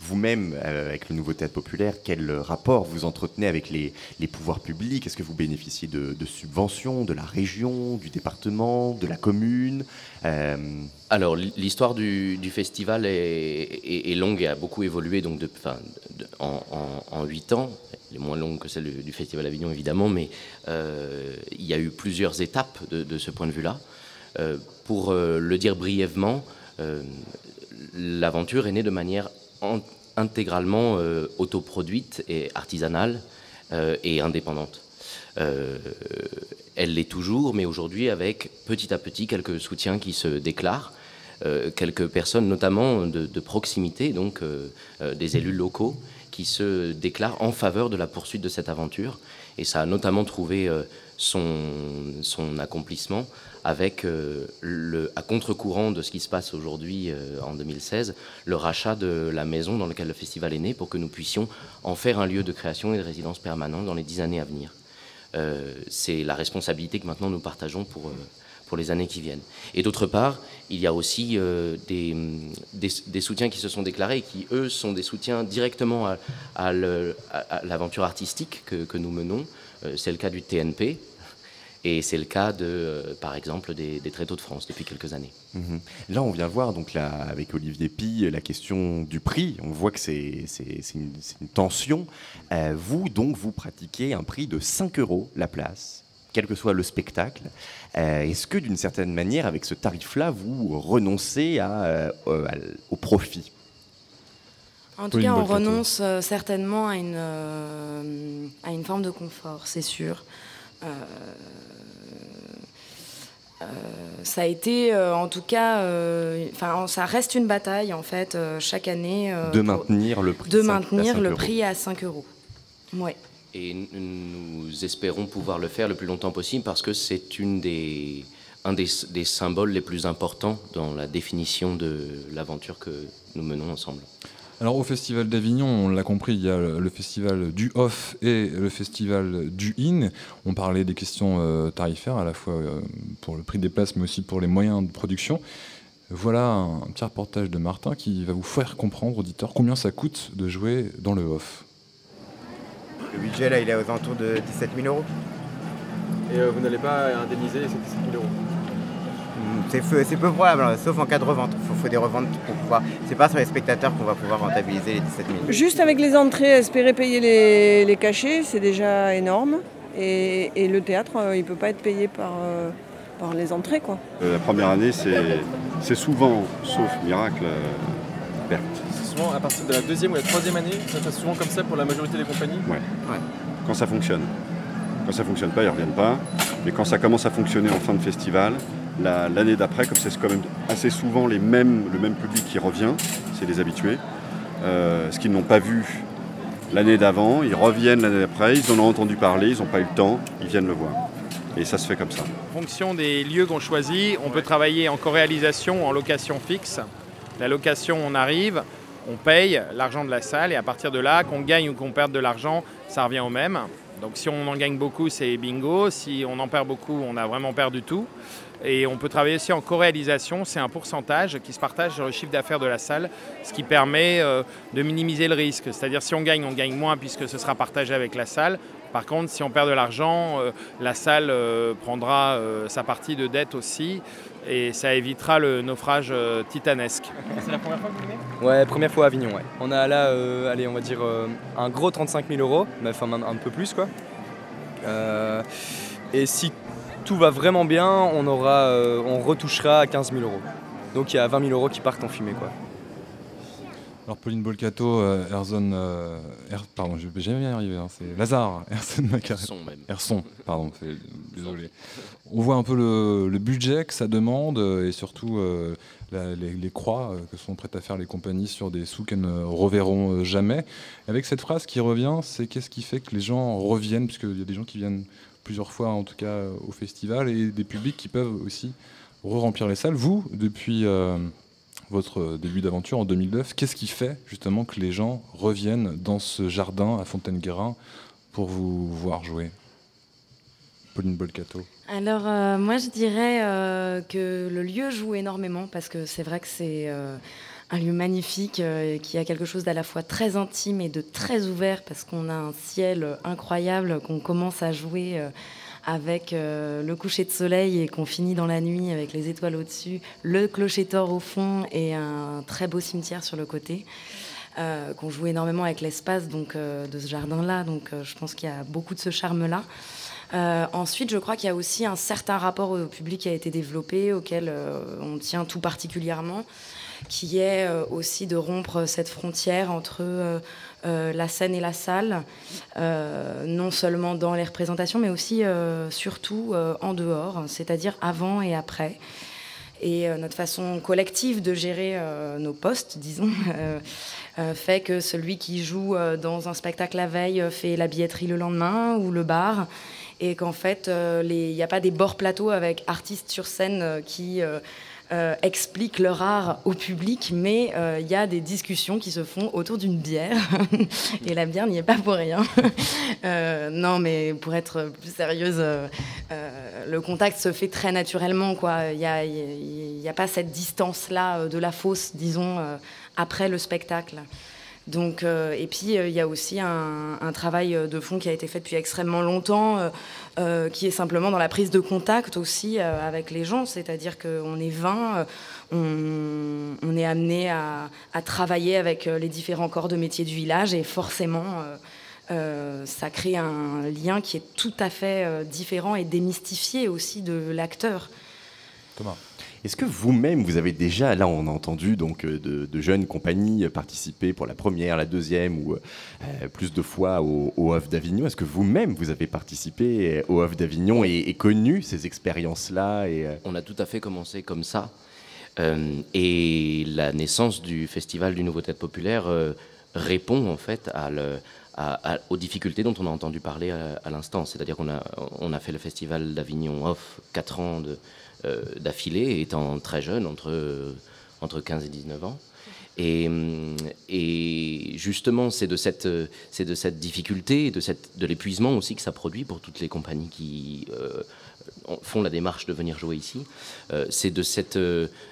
vous-même, euh, avec le nouveau théâtre populaire, quel rapport vous entretenez avec les, pouvoirs publics? Est-ce que vous bénéficiez de, subventions de la région, du département, de la commune? Alors l'histoire du, festival est, longue et a beaucoup évolué donc de, en huit ans. Elle est moins longue que celle du, Festival Avignon évidemment, mais il y a eu plusieurs étapes de ce point de vue-là. Euh, pour euh, le dire brièvement, euh, l'aventure est née de manière intégralement autoproduite et artisanale et indépendante. elle l'est toujours, mais aujourd'hui avec petit à petit quelques soutiens qui se déclarent. quelques personnes, notamment de, proximité, donc des élus locaux, qui se déclarent en faveur de la poursuite de cette aventure. Et ça a notamment trouvé son, son accomplissement avec, euh, le, à contre-courant de ce qui se passe aujourd'hui euh, en 2016, le rachat de la maison dans laquelle le festival est né pour que nous puissions en faire un lieu de création et de résidence permanente dans les dix années à venir. Euh, c'est la responsabilité que maintenant nous partageons pour, pour les années qui viennent. Et d'autre part, il y a aussi des, des, soutiens qui se sont déclarés et qui, eux, sont des soutiens directement à, l'aventure artistique que, que, nous menons. c'est le cas du TNP, et c'est le cas, de, euh, par exemple, des, des Tréteaux de France depuis quelques années. Mhm. Là, on vient voir, donc là, avec Olivier Pi, la question du prix. On voit que c'est une, une, tension. Euh, vous, donc, vous pratiquez un prix de 5 euros la place, quel que soit le spectacle. Euh, est-ce que, d'une certaine manière, avec ce tarif-là, vous renoncez à, au profit? En tout cas, on renonce certainement à une, à une forme de confort, c'est sûr. Euh, euh, ça a été, euh, en tout cas, enfin, ça reste une bataille en fait chaque année. de maintenir le prix. De maintenir le prix à 5 euros. Ouais. Et nous espérons pouvoir le faire le plus longtemps possible parce que c'est une des, un des, des, symboles les plus importants dans la définition de l'aventure que nous menons ensemble. Alors au Festival d'Avignon, on l'a compris, il y a le festival du off et le festival du in. On parlait des questions euh, tarifaires, à la fois euh, pour le prix des places, mais aussi pour les moyens de production. Voilà un petit reportage de Martin qui va vous faire comprendre, auditeur, combien ça coûte de jouer dans le off. Le budget, là, il est aux alentours de 17 000 euros. Et euh, vous n'allez pas indemniser ces 17 000 euros? C'est peu probable, hein, sauf en cas de revente. Il faut, des reventes pour pouvoir. C'est pas sur les spectateurs qu'on va pouvoir rentabiliser les 17 000. Juste avec les entrées, espérer payer les, cachets, c'est déjà énorme. Et, le théâtre, euh, il ne peut pas être payé par, euh, par les entrées. Quoi. Euh, la première année, c'est souvent, sauf miracle, perte. C'est souvent à partir de la deuxième ou la troisième année, ça se passe souvent comme ça pour la majorité des compagnies? Ouais. Quand ça fonctionne. Quand ça fonctionne pas, ils ne reviennent pas. Mais quand ça commence à fonctionner en fin de festival, l'année d'après, comme c'est quand même assez souvent les mêmes, le même public qui revient, c'est les habitués, euh, ce qu'ils n'ont pas vu l'année d'avant, ils reviennent l'année d'après, ils en ont entendu parler, ils n'ont pas eu le temps, ils viennent le voir. Et ça se fait comme ça. En fonction des lieux qu'on choisit, on peut travailler en co-réalisation ou en location fixe. La location, on arrive, on paye l'argent de la salle et à partir de là, qu'on gagne ou qu'on perde de l'argent, ça revient au même. Donc si on en gagne beaucoup, c'est bingo. Si on en perd beaucoup, on a vraiment perdu tout. Et on peut travailler aussi en co-réalisation, c'est un pourcentage qui se partage sur le chiffre d'affaires de la salle, ce qui permet euh, de minimiser le risque. C'est-à-dire si on gagne, on gagne moins puisque ce sera partagé avec la salle. Par contre, si on perd de l'argent, euh, la salle euh, prendra sa partie de dette aussi et ça évitera le naufrage titanesque. C'est la première fois que vous venez? Ouais, première fois à Avignon, ouais. On a là, allez, on va dire un gros 35 000 euros, mais enfin un, peu plus quoi. et si tout va vraiment bien, on, aura, euh, on retouchera à 15 000 euros. Donc il y a 20 000 euros qui partent en fumée. Quoi. Alors Pauline Bolcato, euh, Erzon, euh, pardon, je vais jamais y arriver, hein, c'est Lazare, Erzon Macaré. même. Erson, pardon, désolé. On voit un peu le, budget que ça demande et surtout les, croix que sont prêtes à faire les compagnies sur des sous qu'elles ne reverront jamais. avec cette phrase qui revient, c'est qu'est-ce qui fait que les gens reviennent, puisqu'il y a des gens qui viennent plusieurs fois en tout cas au festival et des publics qui peuvent aussi re-remplir les salles. Vous, depuis euh, votre début d'aventure en 2009, qu'est-ce qui fait justement que les gens reviennent dans ce jardin à Fontaine-Guérin pour vous voir jouer? Pauline Bolcato Alors euh, moi je dirais euh, que le lieu joue énormément parce que c'est vrai que c'est un lieu magnifique euh, qui a quelque chose d'à la fois très intime et de très ouvert parce qu'on a un ciel incroyable qu'on commence à jouer euh, avec euh, le coucher de soleil et qu'on finit dans la nuit avec les étoiles au-dessus, le clocher tort au fond et un très beau cimetière sur le côté. qu'on joue énormément avec l'espace donc de ce jardin-là, donc je pense qu'il y a beaucoup de ce charme-là. ensuite, je crois qu'il y a aussi un certain rapport au public qui a été développé, auquel on tient tout particulièrement qui est euh, aussi de rompre cette frontière entre euh, euh, la scène et la salle, non seulement dans les représentations, mais aussi surtout en dehors, c'est-à-dire avant et après. et notre façon collective de gérer nos postes, disons, fait que celui qui joue dans un spectacle la veille fait la billetterie le lendemain ou le bar et qu'en fait, il n'y a pas des bords plateaux avec artistes sur scène qui euh, expliquent leur art au public, mais euh, il y a des discussions qui se font autour d'une bière. et la bière n'y est pas pour rien. Euh, non, mais pour être plus sérieuse, le contact se fait très naturellement. Il n'y a, y a, pas cette distance-là de la fosse, disons, après le spectacle. Donc, et puis, il y a aussi un, travail de fond qui a été fait depuis extrêmement longtemps euh, qui est simplement dans la prise de contact aussi euh, avec les gens, c'est-à-dire qu'on est 20, euh, on, est amené à, travailler avec les différents corps de métier du village. Et forcément ça crée un lien qui est tout à fait différent et démystifié aussi de l'acteur. Thomas est-ce que vous-même, vous avez déjà, là on a entendu donc euh, de, jeunes compagnies participer pour la première, la deuxième ou euh, plus de fois au, au d'Avignon? Est-ce que vous-même, vous avez participé au Off d'Avignon et, connu ces expériences-là et, euh, On a tout à fait commencé comme ça. et la naissance du Festival du Nouveau Théâtre Populaire répond en fait aux difficultés dont on a entendu parler à, l'instant. C'est-à-dire qu'on a, on a fait le Festival d'Avignon Off 4 ans de euh, d'affilée, étant très jeune, entre, entre 15 et 19 ans. Et, et, justement, c'est de cette, c'est de cette difficulté, de, cette, de l'épuisement aussi que ça produit pour toutes les compagnies qui euh, font la démarche de venir jouer ici. Euh, c'est de cette,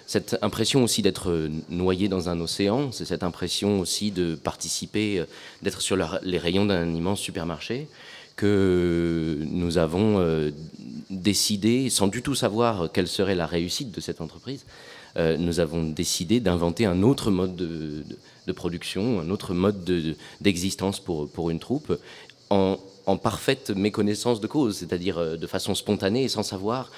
cette impression aussi d'être noyé dans un océan, c'est cette impression aussi de participer, d'être sur les rayons d'un immense supermarché que nous avons euh, décidé, sans du tout savoir quelle serait la réussite de cette entreprise, euh, nous avons décidé d'inventer un autre mode de, production, un autre mode d'existence pour, une troupe, en, parfaite méconnaissance de cause, c'est-à-dire euh, de façon spontanée et sans savoir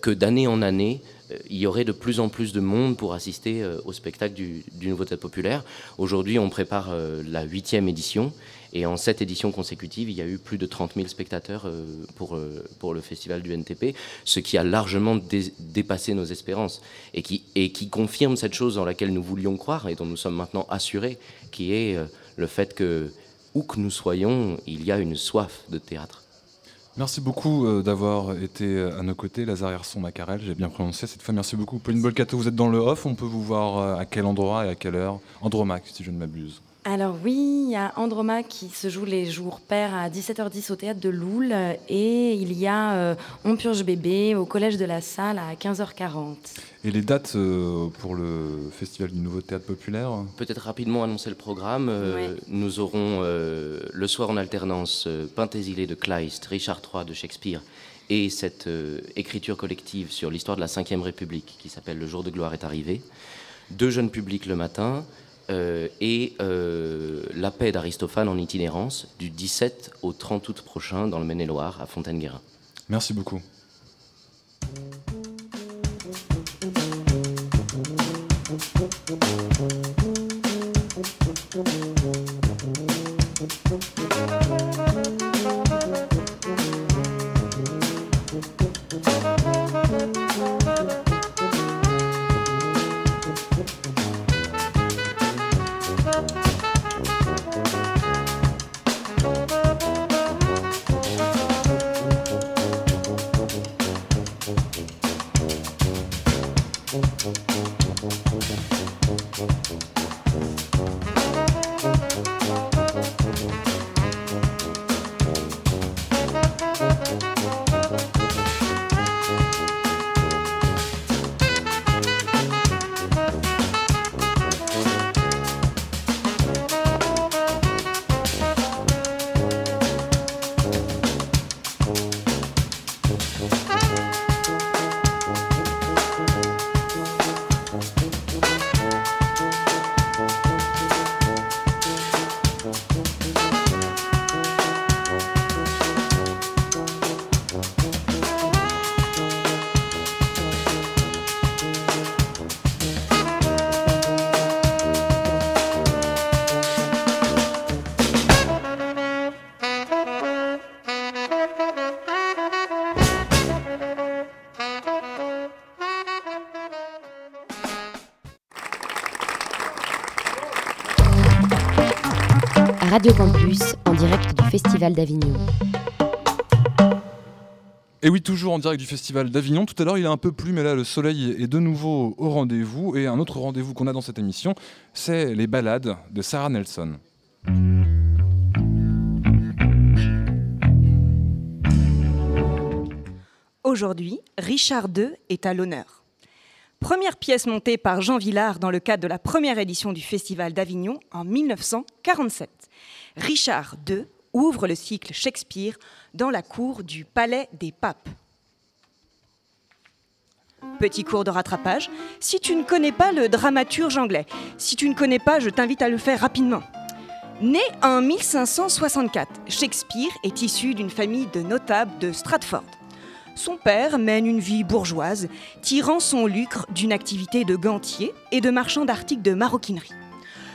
que d'année en année, il y aurait de plus en plus de monde pour assister au spectacle du, du Nouveau Théâtre Populaire. Aujourd'hui, on prépare la huitième édition et en sept éditions consécutives, il y a eu plus de 30 000 spectateurs euh, pour, euh, pour le festival du NTP, ce qui a largement dépassé nos espérances et qui, et qui confirme cette chose dans laquelle nous voulions croire et dont nous sommes maintenant assurés, qui est euh, le fait que, où que nous soyons, il y a une soif de théâtre. Merci beaucoup d'avoir été à nos côtés, Lazare Herson Macarel, j'ai bien prononcé cette fois. Merci beaucoup. Pauline Bolcato, vous êtes dans le off, on peut vous voir à quel endroit et à quelle heure? Andromaque, si je ne m'abuse. Alors oui, il y a Androma qui se joue les jours pairs à 17h10 au théâtre de Loul et il y a euh, On purge bébé au collège de la Salle à 15h40. Et les dates euh, pour le Festival du Nouveau Théâtre Populaire Peut-être rapidement annoncer le programme. Euh, nous aurons le soir en alternance Pentésilée de Kleist, Richard III de Shakespeare et cette écriture collective sur l'histoire de la Ve République qui s'appelle Le jour de gloire est arrivé. Deux jeunes publics le matin, euh, et euh, la paix d'Aristophane en itinérance du 17 au 30 août prochain dans le Maine-et-Loire à Fontaine-Guérin. Merci beaucoup. Radio Campus, en direct du Festival d'Avignon. Et oui, toujours en direct du Festival d'Avignon. Tout à l'heure, il a un peu plu, mais là, le soleil est de nouveau au rendez-vous. Et un autre rendez-vous qu'on a dans cette émission, c'est les balades de Sarah Nelson. Aujourd'hui, Richard II est à l'honneur. Première pièce montée par Jean Villard dans le cadre de la première édition du Festival d'Avignon en 1947. Richard II ouvre le cycle Shakespeare dans la cour du Palais des Papes. Petit cours de rattrapage. Si tu ne connais pas le dramaturge anglais, si tu ne connais pas, je t'invite à le faire rapidement. Né en 1564, Shakespeare est issu d'une famille de notables de Stratford. Son père mène une vie bourgeoise, tirant son lucre d'une activité de gantier et de marchand d'articles de maroquinerie.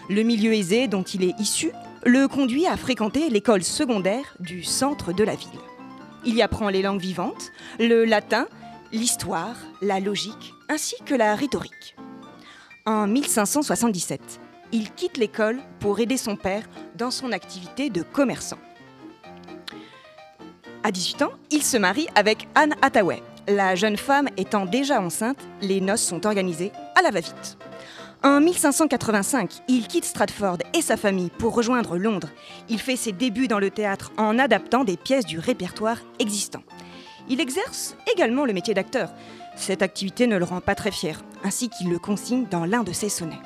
Le milieu aisé dont il est issu le conduit à fréquenter l'école secondaire du centre de la ville. Il y apprend les langues vivantes, le latin, l'histoire, la logique, ainsi que la rhétorique. En 1577, il quitte l'école pour aider son père dans son activité de commerçant. À 18 ans, il se marie avec Anne Hathaway. La jeune femme étant déjà enceinte, les noces sont organisées à la va-vite. En 1585, il quitte Stratford et sa famille pour rejoindre Londres. Il fait ses débuts dans le théâtre en adaptant des pièces du répertoire existant. Il exerce également le métier d'acteur. Cette activité ne le rend pas très fier, ainsi qu'il le consigne dans l'un de ses sonnets.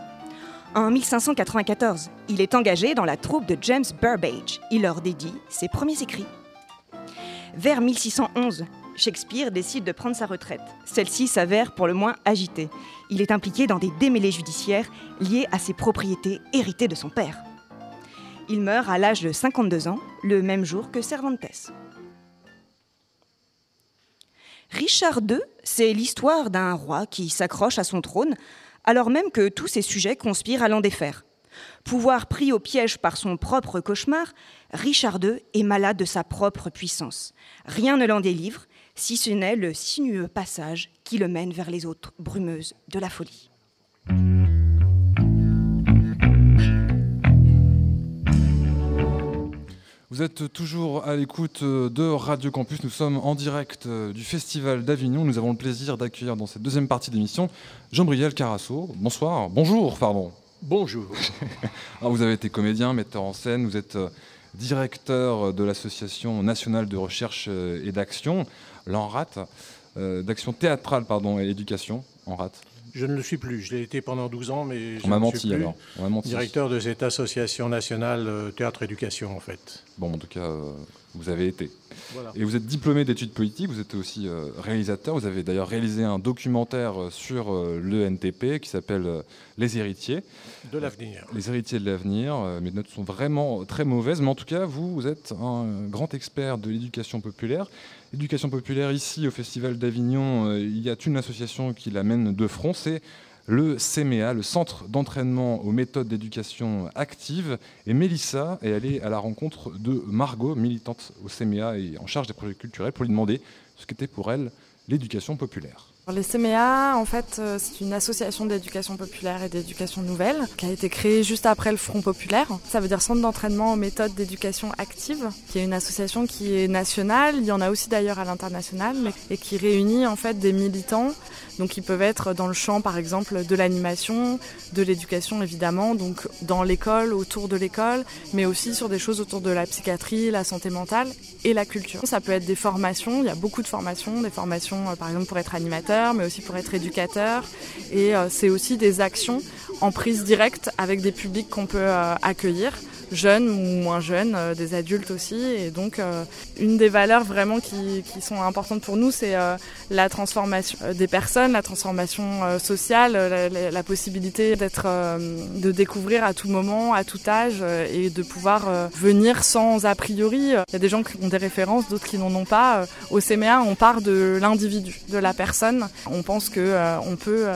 En 1594, il est engagé dans la troupe de James Burbage. Il leur dédie ses premiers écrits. Vers 1611, Shakespeare décide de prendre sa retraite. Celle-ci s'avère pour le moins agitée. Il est impliqué dans des démêlés judiciaires liés à ses propriétés héritées de son père. Il meurt à l'âge de 52 ans, le même jour que Cervantes. Richard II, c'est l'histoire d'un roi qui s'accroche à son trône alors même que tous ses sujets conspirent à l'en défaire. Pouvoir pris au piège par son propre cauchemar, Richard II est malade de sa propre puissance. Rien ne l'en délivre, si ce n'est le sinueux passage qui le mène vers les autres brumeuses de la folie. Vous êtes toujours à l'écoute de Radio Campus. Nous sommes en direct du Festival d'Avignon. Nous avons le plaisir d'accueillir dans cette deuxième partie d'émission Jean-Briel Carasso. Bonsoir. Bonjour, pardon. Bonjour. vous avez été comédien, metteur en scène, vous êtes directeur de l'Association nationale de recherche et d'action, l'ANRAT, euh, d'action théâtrale pardon, et éducation, ANRAT. Je ne le suis plus. Je l'ai été pendant 12 ans, mais je On m'a menti suis plus. alors. On m'a menti. Directeur de cette association nationale euh, théâtre-éducation, en fait. Bon, en tout cas, euh, vous avez été. Voilà. Et vous êtes diplômé d'études politiques, vous êtes aussi euh, réalisateur. Vous avez d'ailleurs réalisé un documentaire euh, sur euh, le NTP qui s'appelle euh, Les héritiers. De l'avenir. Les héritiers de l'avenir. Mes notes sont vraiment très mauvaises, mais en tout cas, vous, vous êtes un grand expert de l'éducation populaire. L'éducation populaire, ici, au Festival d'Avignon, il y a une association qui l'amène de front, c'est le CMEA, le Centre d'entraînement aux méthodes d'éducation active. Et Mélissa est allée à la rencontre de Margot, militante au CMEA et en charge des projets culturels, pour lui demander ce qu'était pour elle l'éducation populaire. Les CMEA, en fait, euh, c'est une association d'éducation populaire et d'éducation nouvelle qui a été créée juste après le Front populaire. Ça veut dire Centre d'entraînement aux méthodes d'éducation active, qui est une association qui est nationale. Il y en a aussi d'ailleurs à l'international, et qui réunit en fait des militants. Donc ils peuvent être dans le champ, par exemple, de l'animation, de l'éducation évidemment, donc dans l'école, autour de l'école, mais aussi sur des choses autour de la psychiatrie, la santé mentale et la culture. Ça peut être des formations. Il y a beaucoup de formations, des formations euh, par exemple pour être animateur, mais aussi pour être éducateur. Et euh, c'est aussi des actions en prise directe avec des publics qu'on peut euh, accueillir jeunes ou moins jeunes, euh, des adultes aussi. Et donc, euh, une des valeurs vraiment qui, sont importantes pour nous, c'est euh, la transformation des personnes, la transformation sociale, la, possibilité d'être, de découvrir à tout moment, à tout âge, et de pouvoir venir sans a priori. Il y a des gens qui ont des références, d'autres qui n'en ont pas. Au CMA, on part de l'individu, de la personne. On pense que on peut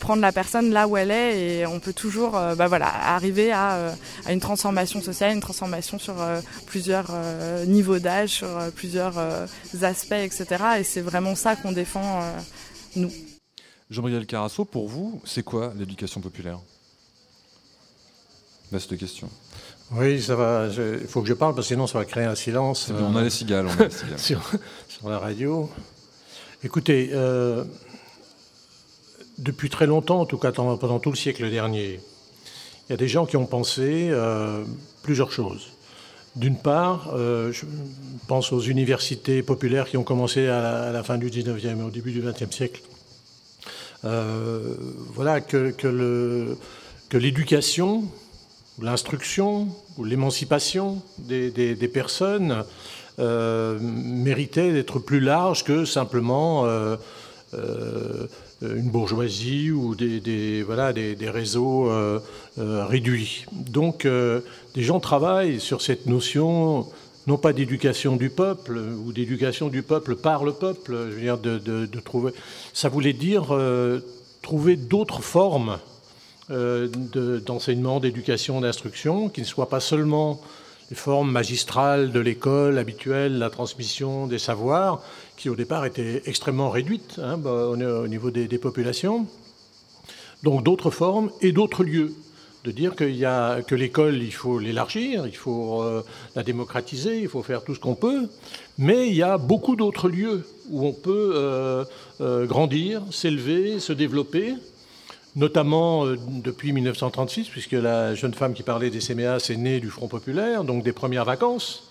prendre la personne là où elle est et on peut toujours euh, bah voilà, arriver à, euh, à une transformation sociale, une transformation sur euh, plusieurs euh, niveaux d'âge, sur euh, plusieurs euh, aspects, etc. Et c'est vraiment ça qu'on défend, euh, nous. Jean-Briel Carasso, pour vous, c'est quoi l'éducation populaire? Vaste question. Oui, ça va. Il faut que je parle parce que sinon ça va créer un silence. on a les cigales, on a les cigales. sur, sur, la radio. Écoutez, euh, depuis très longtemps, en tout cas pendant tout le siècle dernier, il y a des gens qui ont pensé euh, plusieurs choses. D'une part, euh, je pense aux universités populaires qui ont commencé à la, fin du 19e et au début du 20e siècle. Euh, voilà, que, l'éducation, l'instruction ou l'émancipation des, personnes méritait d'être plus large que simplement une bourgeoisie ou des, voilà, des, réseaux euh, euh, réduits. Donc des gens travaillent sur cette notion non pas d'éducation du peuple ou d'éducation du peuple par le peuple, je veux dire de, trouver. Ça voulait dire trouver d'autres formes d'enseignement, d'éducation, d'instruction, qui ne soient pas seulement les formes magistrales de l'école habituelle, la transmission des savoirs, qui au départ étaient extrêmement réduites hein, bah, au niveau des, populations. Donc d'autres formes et d'autres lieux. De dire y a, que l'école, il faut l'élargir, il faut euh, la démocratiser, il faut faire tout ce qu'on peut, mais il y a beaucoup d'autres lieux où on peut euh, euh, grandir, s'élever, se développer, notamment depuis 1936, puisque la jeune femme qui parlait des CMA, c'est née du Front populaire, donc des premières vacances.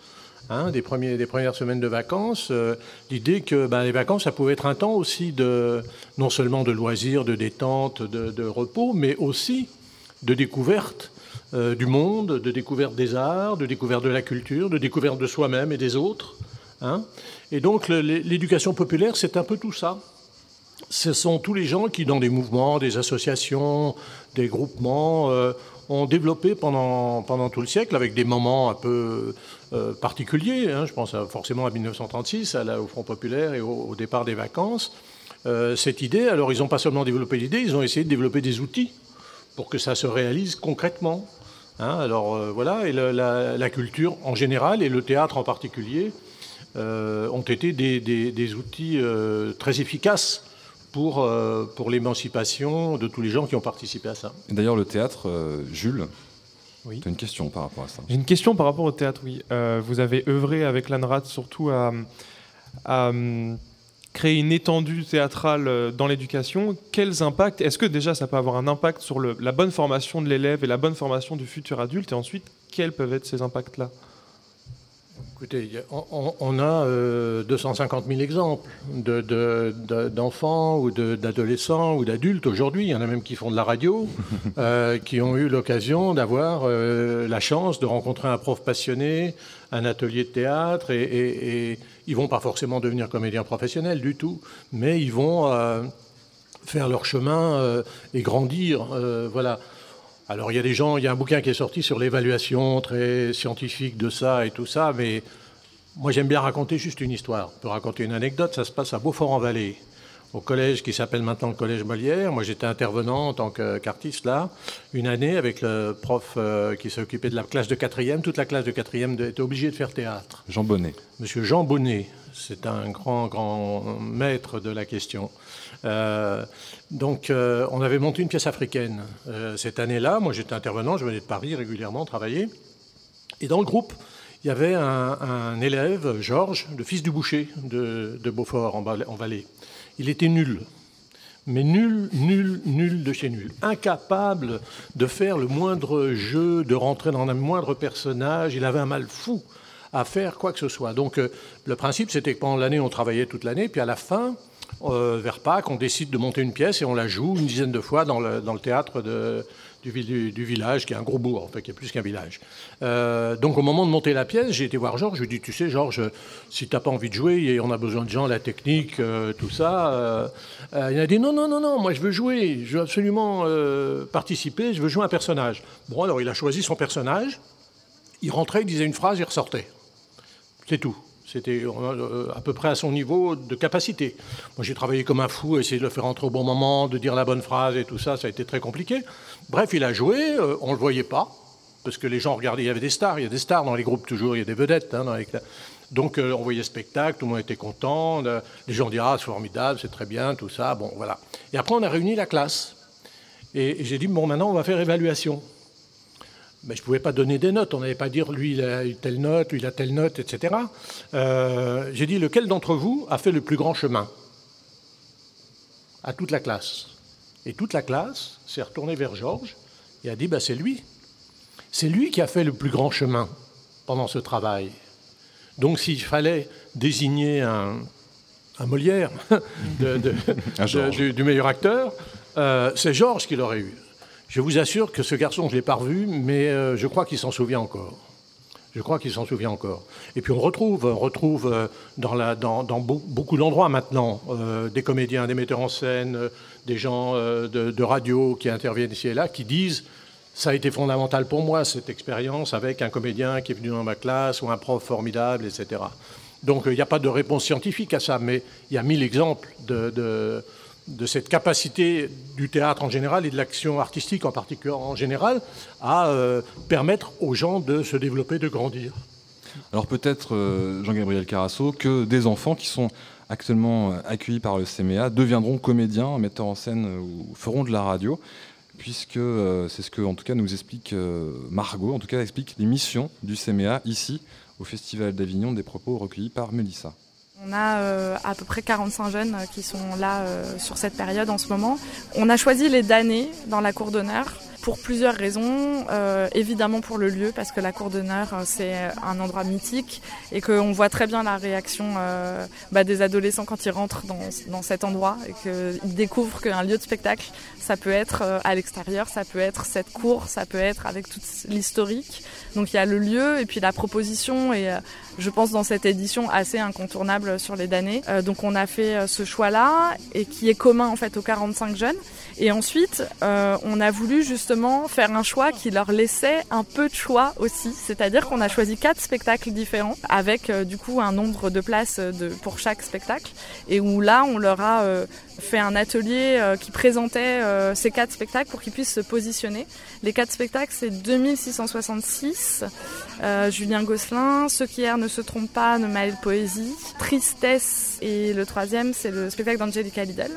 Hein, des, premières semaines de vacances, euh, l'idée que ben, les vacances, ça pouvait être un temps aussi de, non seulement de loisirs, de détente, de, repos, mais aussi de découverte euh, du monde, de découverte des arts, de découverte de la culture, de découverte de soi-même et des autres. Hein. Et donc l'éducation populaire, c'est un peu tout ça. Ce sont tous les gens qui, dans des mouvements, des associations, des groupements, euh, ont développé pendant, pendant tout le siècle, avec des moments un peu euh, particuliers. Hein. je pense forcément à 1936, à au Front populaire et au, départ des vacances. Euh, cette idée, alors ils n'ont pas seulement développé l'idée, ils ont essayé de développer des outils pour que ça se réalise concrètement. Hein. alors euh, voilà, et la, culture en général et le théâtre en particulier ont été des outils très efficaces pour, euh, pour l'émancipation de tous les gens qui ont participé à ça. D'ailleurs, le théâtre, euh, Jules, oui. tu as une question par rapport à ça J'ai une question par rapport au théâtre, oui. Euh, vous avez œuvré avec l'ANRAD surtout à, à créer une étendue théâtrale dans l'éducation. Quels impacts Est-ce que déjà ça peut avoir un impact sur le, la bonne formation de l'élève et la bonne formation du futur adulte? Et ensuite, quels peuvent être ces impacts-là? Écoutez, on, a 250 000 exemples d'enfants ou d'adolescents ou d'adultes aujourd'hui. Il y en a même qui font de la radio, euh, qui ont eu l'occasion d'avoir euh, la chance de rencontrer un prof passionné, un atelier de théâtre, et, et, ils vont pas forcément devenir comédiens professionnels du tout, mais ils vont euh, faire leur chemin et grandir. voilà. Alors il y a des gens, il y a un bouquin qui est sorti sur l'évaluation très scientifique de ça et tout ça, mais moi j'aime bien raconter juste une histoire. Peux raconter une anecdote, ça se passe à Beaufort-en-Vallée, au collège qui s'appelle maintenant le collège Molière. Moi j'étais intervenant en tant qu'artiste là, une année avec le prof euh, qui s'occupait de la classe de quatrième. Toute la classe de quatrième était obligée de faire théâtre. Jean Bonnet. Monsieur Jean Bonnet, c'est un grand, grand maître de la question. Euh, donc, euh, on avait monté une pièce africaine euh, cette année-là. Moi, j'étais intervenant, je venais de Paris régulièrement travailler. Et dans le groupe, il y avait un, élève, Georges, le fils du boucher de, Beaufort, en, en Valais. Il était nul mais nul, nul, nul de chez nul. Incapable de faire le moindre jeu, de rentrer dans un moindre personnage. Il avait un mal fou à faire quoi que ce soit. Donc le principe, c'était que pendant l'année, on travaillait toute l'année, puis à la fin, euh, vers Pâques, on décide de monter une pièce et on la joue une dizaine de fois dans le, théâtre du, village, qui est un gros bourg, en fait, qui est plus qu'un village. Euh, donc au moment de monter la pièce, j'ai été voir Georges, je lui ai dit, tu sais Georges, si tu n'as pas envie de jouer, on a besoin de gens, la technique, euh, tout ça. il a dit, non, non, non, non, moi je veux jouer, je veux absolument participer, je veux jouer un personnage. Bon, alors il a choisi son personnage, il rentrait, il disait une phrase, il ressortait. C'est tout. C'était euh, à peu près à son niveau de capacité. Moi, j'ai travaillé comme un fou, essayer de le faire entrer au bon moment, de dire la bonne phrase et tout ça, ça a été très compliqué. Bref, il a joué, euh, on ne le voyait pas, parce que les gens regardaient, il y avait des stars, il y a des stars dans les groupes toujours, il y a des vedettes. Hein, Donc, euh, on voyait le spectacle, tout le monde était content, les gens disaient, ah, c'est formidable, c'est très bien, tout ça, bon, voilà. Et après, on a réuni la classe. Et j'ai dit, bon, maintenant, on va faire évaluation. Mais je ne pouvais pas donner des notes. On n'allait pas dire lui il a eu telle note, lui il a telle note, etc. Euh, j'ai dit lequel d'entre vous a fait le plus grand chemin À toute la classe? Et toute la classe s'est retournée vers Georges et a dit bah, c'est lui. C'est lui qui a fait le plus grand chemin pendant ce travail. Donc s'il fallait désigner un, Molière du, meilleur acteur, euh, c'est Georges qui l'aurait eu. Je vous assure que ce garçon, je ne l'ai pas revu, mais euh, je crois qu'il s'en souvient encore. Je crois qu'il s'en souvient encore. Et puis on retrouve, on retrouve euh, dans, beaucoup d'endroits maintenant euh, des comédiens, des metteurs en scène, des gens de, radio qui interviennent ici et là, qui disent ça a été fondamental pour moi cette expérience avec un comédien qui est venu dans ma classe ou un prof formidable, etc. Donc il n'y a pas de réponse scientifique à ça, mais il y a mille exemples de de cette capacité du théâtre en général et de l'action artistique en particulier en général à euh, permettre aux gens de se développer, de grandir. Alors peut-être, euh, Jean-Gabriel Carasso, que des enfants qui sont actuellement euh, accueillis par le CMA deviendront comédiens, metteurs en scène ou feront de la radio, puisque c'est ce que en tout cas nous explique Margot, en tout cas explique les missions du CMA ici au Festival d'Avignon, des propos recueillis par Mélissa. On a euh, à peu près 45 jeunes qui sont là euh, sur cette période en ce moment. On a choisi les damnés dans la cour d'honneur pour plusieurs raisons. Euh, évidemment pour le lieu, parce que la cour d'honneur, c'est un endroit mythique et qu'on voit très bien la réaction bah, des adolescents quand ils rentrent dans, dans cet endroit et qu'ils découvrent qu'un lieu de spectacle, ça peut être à l'extérieur, ça peut être cette cour, ça peut être avec toute l'historique. Donc il y a le lieu et puis la proposition et je pense, dans cette édition assez incontournable sur les damnés. Euh, donc on a fait euh, ce choix-là et qui est commun en fait aux 45 jeunes. Et ensuite, euh, on a voulu justement faire un choix qui leur laissait un peu de choix aussi. C'est-à-dire qu'on a choisi quatre spectacles différents avec du coup un nombre de places de, pour chaque spectacle. Et où là, on leur a fait un atelier qui présentait ces quatre spectacles pour qu'ils puissent se positionner. Les quatre spectacles, c'est 2666, Julien Gosselin, Ceux qui errent ne se trompe pas, ne mêle poésie, tristesse et le troisième c'est le spectacle d'Angelica Lidl.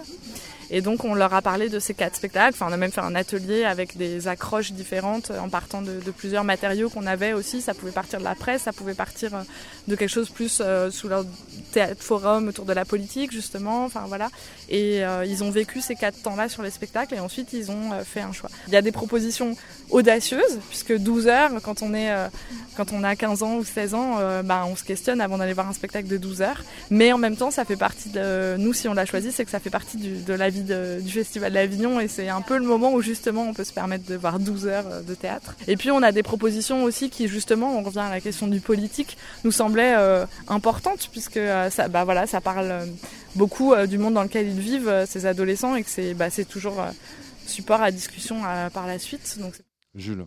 Et donc on leur a parlé de ces quatre spectacles. Enfin, on a même fait un atelier avec des accroches différentes en partant de, plusieurs matériaux qu'on avait aussi. Ça pouvait partir de la presse, ça pouvait partir euh, de quelque chose plus euh, sous leur théâtre forum autour de la politique justement. Enfin voilà. Et euh, ils ont vécu ces quatre temps-là sur les spectacles et ensuite ils ont fait un choix. Il y a des propositions audacieuses puisque 12 heures quand on est quand on a 15 ans ou 16 ans, bah, on se questionne avant d'aller voir un spectacle de 12 heures. Mais en même temps, ça fait partie de nous si on l'a choisi, c'est que ça fait partie de la vie du Festival d'Avignon et c'est un peu le moment où justement on peut se permettre de voir 12 heures euh, de théâtre. Et puis on a des propositions aussi qui justement, on revient à la question du politique, nous semblaient euh, importantes puisque euh, ça, bah, voilà, ça parle beaucoup du monde dans lequel ils vivent, ces adolescents, et que c'est bah, toujours support à discussion par la suite. Donc Jules.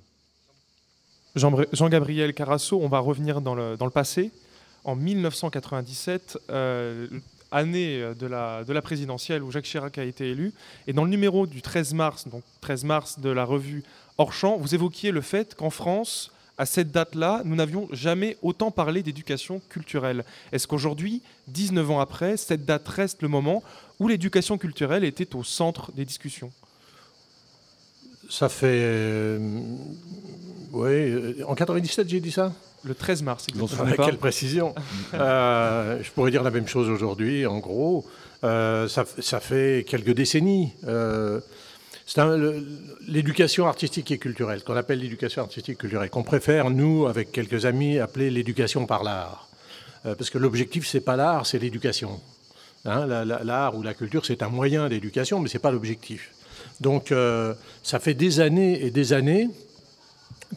Jean-Gabriel Carasso, on va revenir dans le, dans le passé. En 1997, année euh, de la, de la présidentielle où Jacques Chirac a été élu. Et dans le numéro du 13 mars, donc 13 mars de la revue Hors Champ, vous évoquiez le fait qu'en France, à cette date-là, nous n'avions jamais autant parlé d'éducation culturelle. Est-ce qu'aujourd'hui, 19 ans après, cette date reste le moment où l'éducation culturelle était au centre des discussions? Ça fait... Oui, euh, en 97 j'ai dit ça le 13 mars, exactement. quelle précision euh, Je pourrais dire la même chose aujourd'hui, en gros. Euh, ça, fait quelques décennies. Euh, c'est l'éducation artistique et culturelle, qu'on appelle l'éducation artistique et culturelle, qu'on préfère, nous, avec quelques amis, appeler l'éducation par l'art. parce que l'objectif, c'est pas l'art, c'est l'éducation. Hein, l'art ou la culture, c'est un moyen d'éducation, mais c'est pas l'objectif. Donc, ça fait des années et des années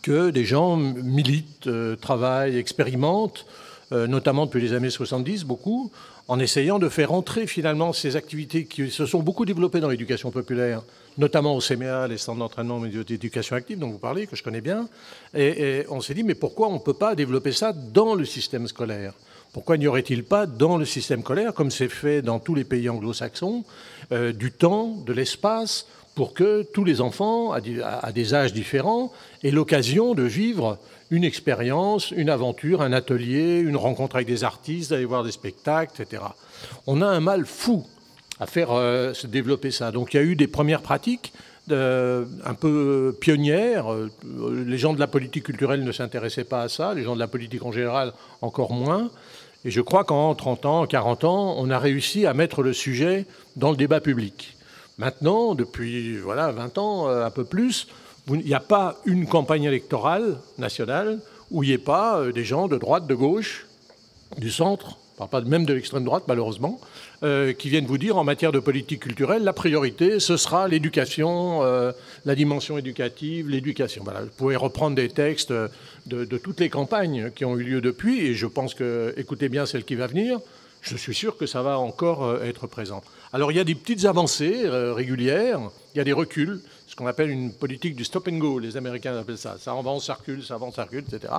que des gens militent, euh, travaillent, expérimentent, euh, notamment depuis les années 70, beaucoup, en essayant de faire entrer finalement ces activités qui se sont beaucoup développées dans l'éducation populaire, notamment au CMA, les centres d'entraînement d'éducation active dont vous parlez, que je connais bien. Et, on s'est dit, mais pourquoi on ne peut pas développer ça dans le système scolaire? Pourquoi n'y aurait-il pas dans le système scolaire, comme c'est fait dans tous les pays anglo-saxons, euh, du temps, de l'espace pour que tous les enfants, à des âges différents, aient l'occasion de vivre une expérience, une aventure, un atelier, une rencontre avec des artistes, d'aller voir des spectacles, etc. On a un mal fou à faire euh, se développer ça. Donc il y a eu des premières pratiques un peu pionnière. Les gens de la politique culturelle ne s'intéressaient pas à ça, les gens de la politique en général encore moins. Et je crois qu'en 30 ans, 40 ans, on a réussi à mettre le sujet dans le débat public. Maintenant, depuis voilà, 20 ans, un peu plus, il n'y a pas une campagne électorale nationale où il n'y ait pas euh, des gens de droite, de gauche, du centre, pas même de l'extrême droite malheureusement, euh, qui viennent vous dire en matière de politique culturelle, la priorité, ce sera l'éducation, euh, la dimension éducative, l'éducation. Vous pouvez reprendre des textes de, toutes les campagnes qui ont eu lieu depuis, et je pense que, écoutez bien celle qui va venir, je suis sûr que ça va encore être présent. Alors il y a des petites avancées régulières, il y a des reculs ce qu'on appelle une politique du stop and go. Les Américains appellent ça. Ça avance, ça recule, ça avance, ça recule, etc.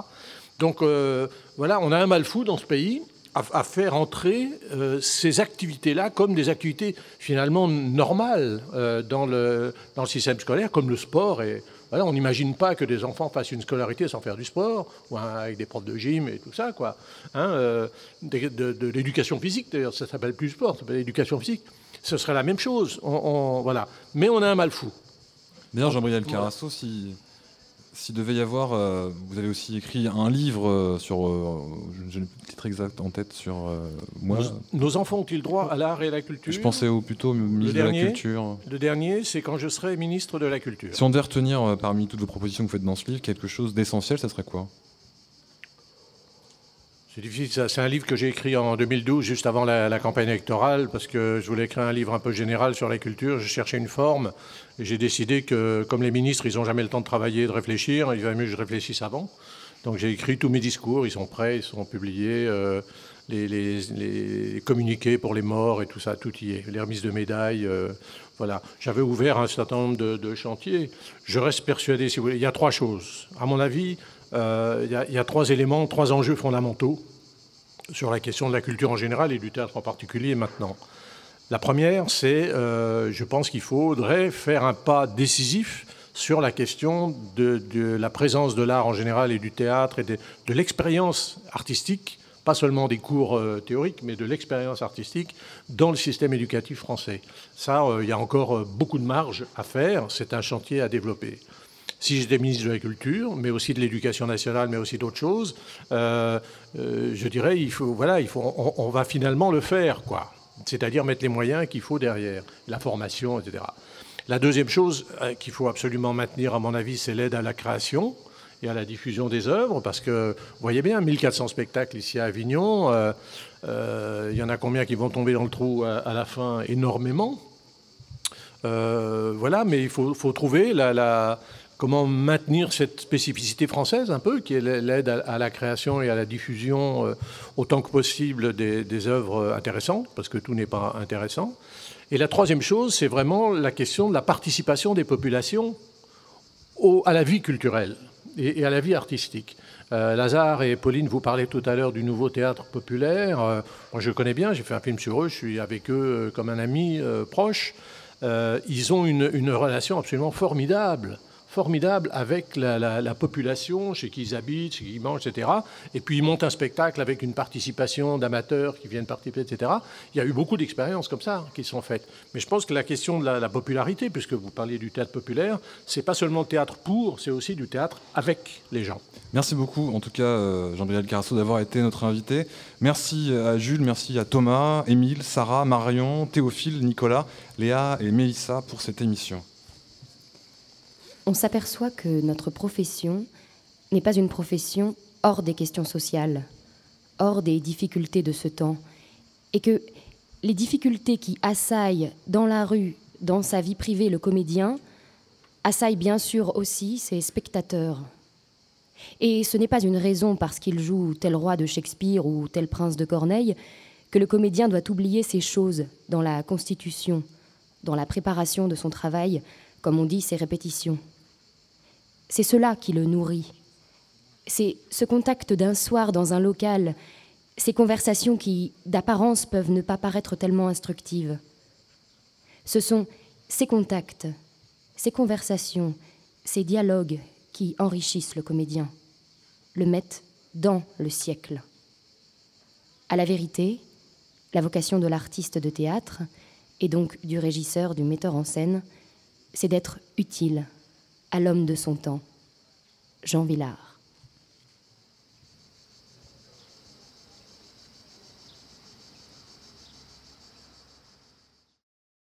Donc euh, voilà, on a un mal fou dans ce pays à, faire entrer euh, ces activités-là comme des activités finalement normales euh, dans, le, dans le système scolaire, comme le sport. Et voilà, on n'imagine pas que des enfants fassent une scolarité sans faire du sport, ou avec des profs de gym et tout ça, quoi. Hein, de, l'éducation physique, d'ailleurs, ça s'appelle plus sport, ça s'appelle l'éducation physique. Ce serait la même chose. voilà. Mais on a un mal fou. D'ailleurs, Jean-Briel Carasso, si, s'il devait y avoir, euh, vous avez aussi écrit un livre euh, sur, euh, je n'ai le titre exact en tête sur moi. Nos, enfants ont-ils droit à l'art et à la culture? Je pensais au, plutôt au ministre de la Culture. Le dernier, c'est quand je serai ministre de la Culture. Si on devait retenir parmi toutes vos propositions que vous faites dans ce livre quelque chose d'essentiel, ça serait quoi? C'est difficile. C'est un livre que j'ai écrit en 2012, juste avant la, campagne électorale, parce que je voulais écrire un livre un peu général sur la culture. Je cherchais une forme. Et j'ai décidé que, comme les ministres, ils n'ont jamais le temps de travailler, de réfléchir, il valait mieux que je réfléchisse avant. Donc j'ai écrit tous mes discours. Ils sont prêts, ils sont publiés. Euh, les, communiqués pour les morts et tout ça, tout y est. Les remises de médailles. Euh, voilà. J'avais ouvert un certain nombre de, chantiers. Je reste persuadé, si vous voulez, il y a trois choses. À mon avis, il y, a trois éléments, trois enjeux fondamentaux sur la question de la culture en général et du théâtre en particulier maintenant. La première, c'est, euh, je pense qu'il faudrait faire un pas décisif sur la question de, la présence de l'art en général et du théâtre et de, l'expérience artistique, pas seulement des cours euh, théoriques, mais de l'expérience artistique dans le système éducatif français. Ça, il y a encore beaucoup de marge à faire, c'est un chantier à développer si j'étais ministre de la Culture, mais aussi de l'Éducation nationale, mais aussi d'autres choses, euh, euh, je dirais, il faut, voilà, il faut, on, va finalement le faire, quoi. C'est-à-dire mettre les moyens qu'il faut derrière, la formation, etc. La deuxième chose euh, qu'il faut absolument maintenir, à mon avis, c'est l'aide à la création et à la diffusion des œuvres, parce que, vous voyez bien, 1400 spectacles ici à Avignon, il y en a combien qui vont tomber dans le trou à, la fin? Énormément. voilà, mais il faut, faut trouver la, la comment maintenir cette spécificité française un peu, qui est l'aide à, la création et à la diffusion euh, autant que possible des, œuvres intéressantes, parce que tout n'est pas intéressant. Et la troisième chose, c'est vraiment la question de la participation des populations à la vie culturelle et, à la vie artistique. Euh, Lazare et Pauline, vous parlez tout à l'heure du nouveau théâtre populaire. Euh, moi, je connais bien, j'ai fait un film sur eux, je suis avec eux comme un ami proche. ils ont une relation absolument formidable formidable avec la, population, chez qui ils habitent, chez qui ils mangent, etc. Et puis ils montent un spectacle avec une participation d'amateurs qui viennent participer, etc. Il y a eu beaucoup d'expériences comme ça qui sont faites. Mais je pense que la question de la, popularité, puisque vous parliez du théâtre populaire, c'est pas seulement le théâtre pour, c'est aussi du théâtre avec les gens. Merci beaucoup, en tout cas, euh, Jean-Briel Carasso, d'avoir été notre invité. Merci à Jules, merci à Thomas, Émile, Sarah, Marion, Théophile, Nicolas, Léa et Mélissa pour cette émission on s'aperçoit que notre profession n'est pas une profession hors des questions sociales, hors des difficultés de ce temps, et que les difficultés qui assaillent dans la rue, dans sa vie privée, le comédien, assaillent bien sûr aussi ses spectateurs. Et ce n'est pas une raison parce qu'il joue tel roi de Shakespeare ou tel prince de Corneille que le comédien doit oublier ces choses dans la constitution, dans la préparation de son travail, comme on dit, ses répétitions. C'est cela qui le nourrit. C'est ce contact d'un soir dans un local, ces conversations qui, d'apparence, peuvent ne pas paraître tellement instructives. Ce sont ces contacts, ces conversations, ces dialogues qui enrichissent le comédien, le mettent dans le siècle. À la vérité, la vocation de l'artiste de théâtre, et donc du régisseur, du metteur en scène, c'est d'être utile à l'homme de son temps. Jean Villard.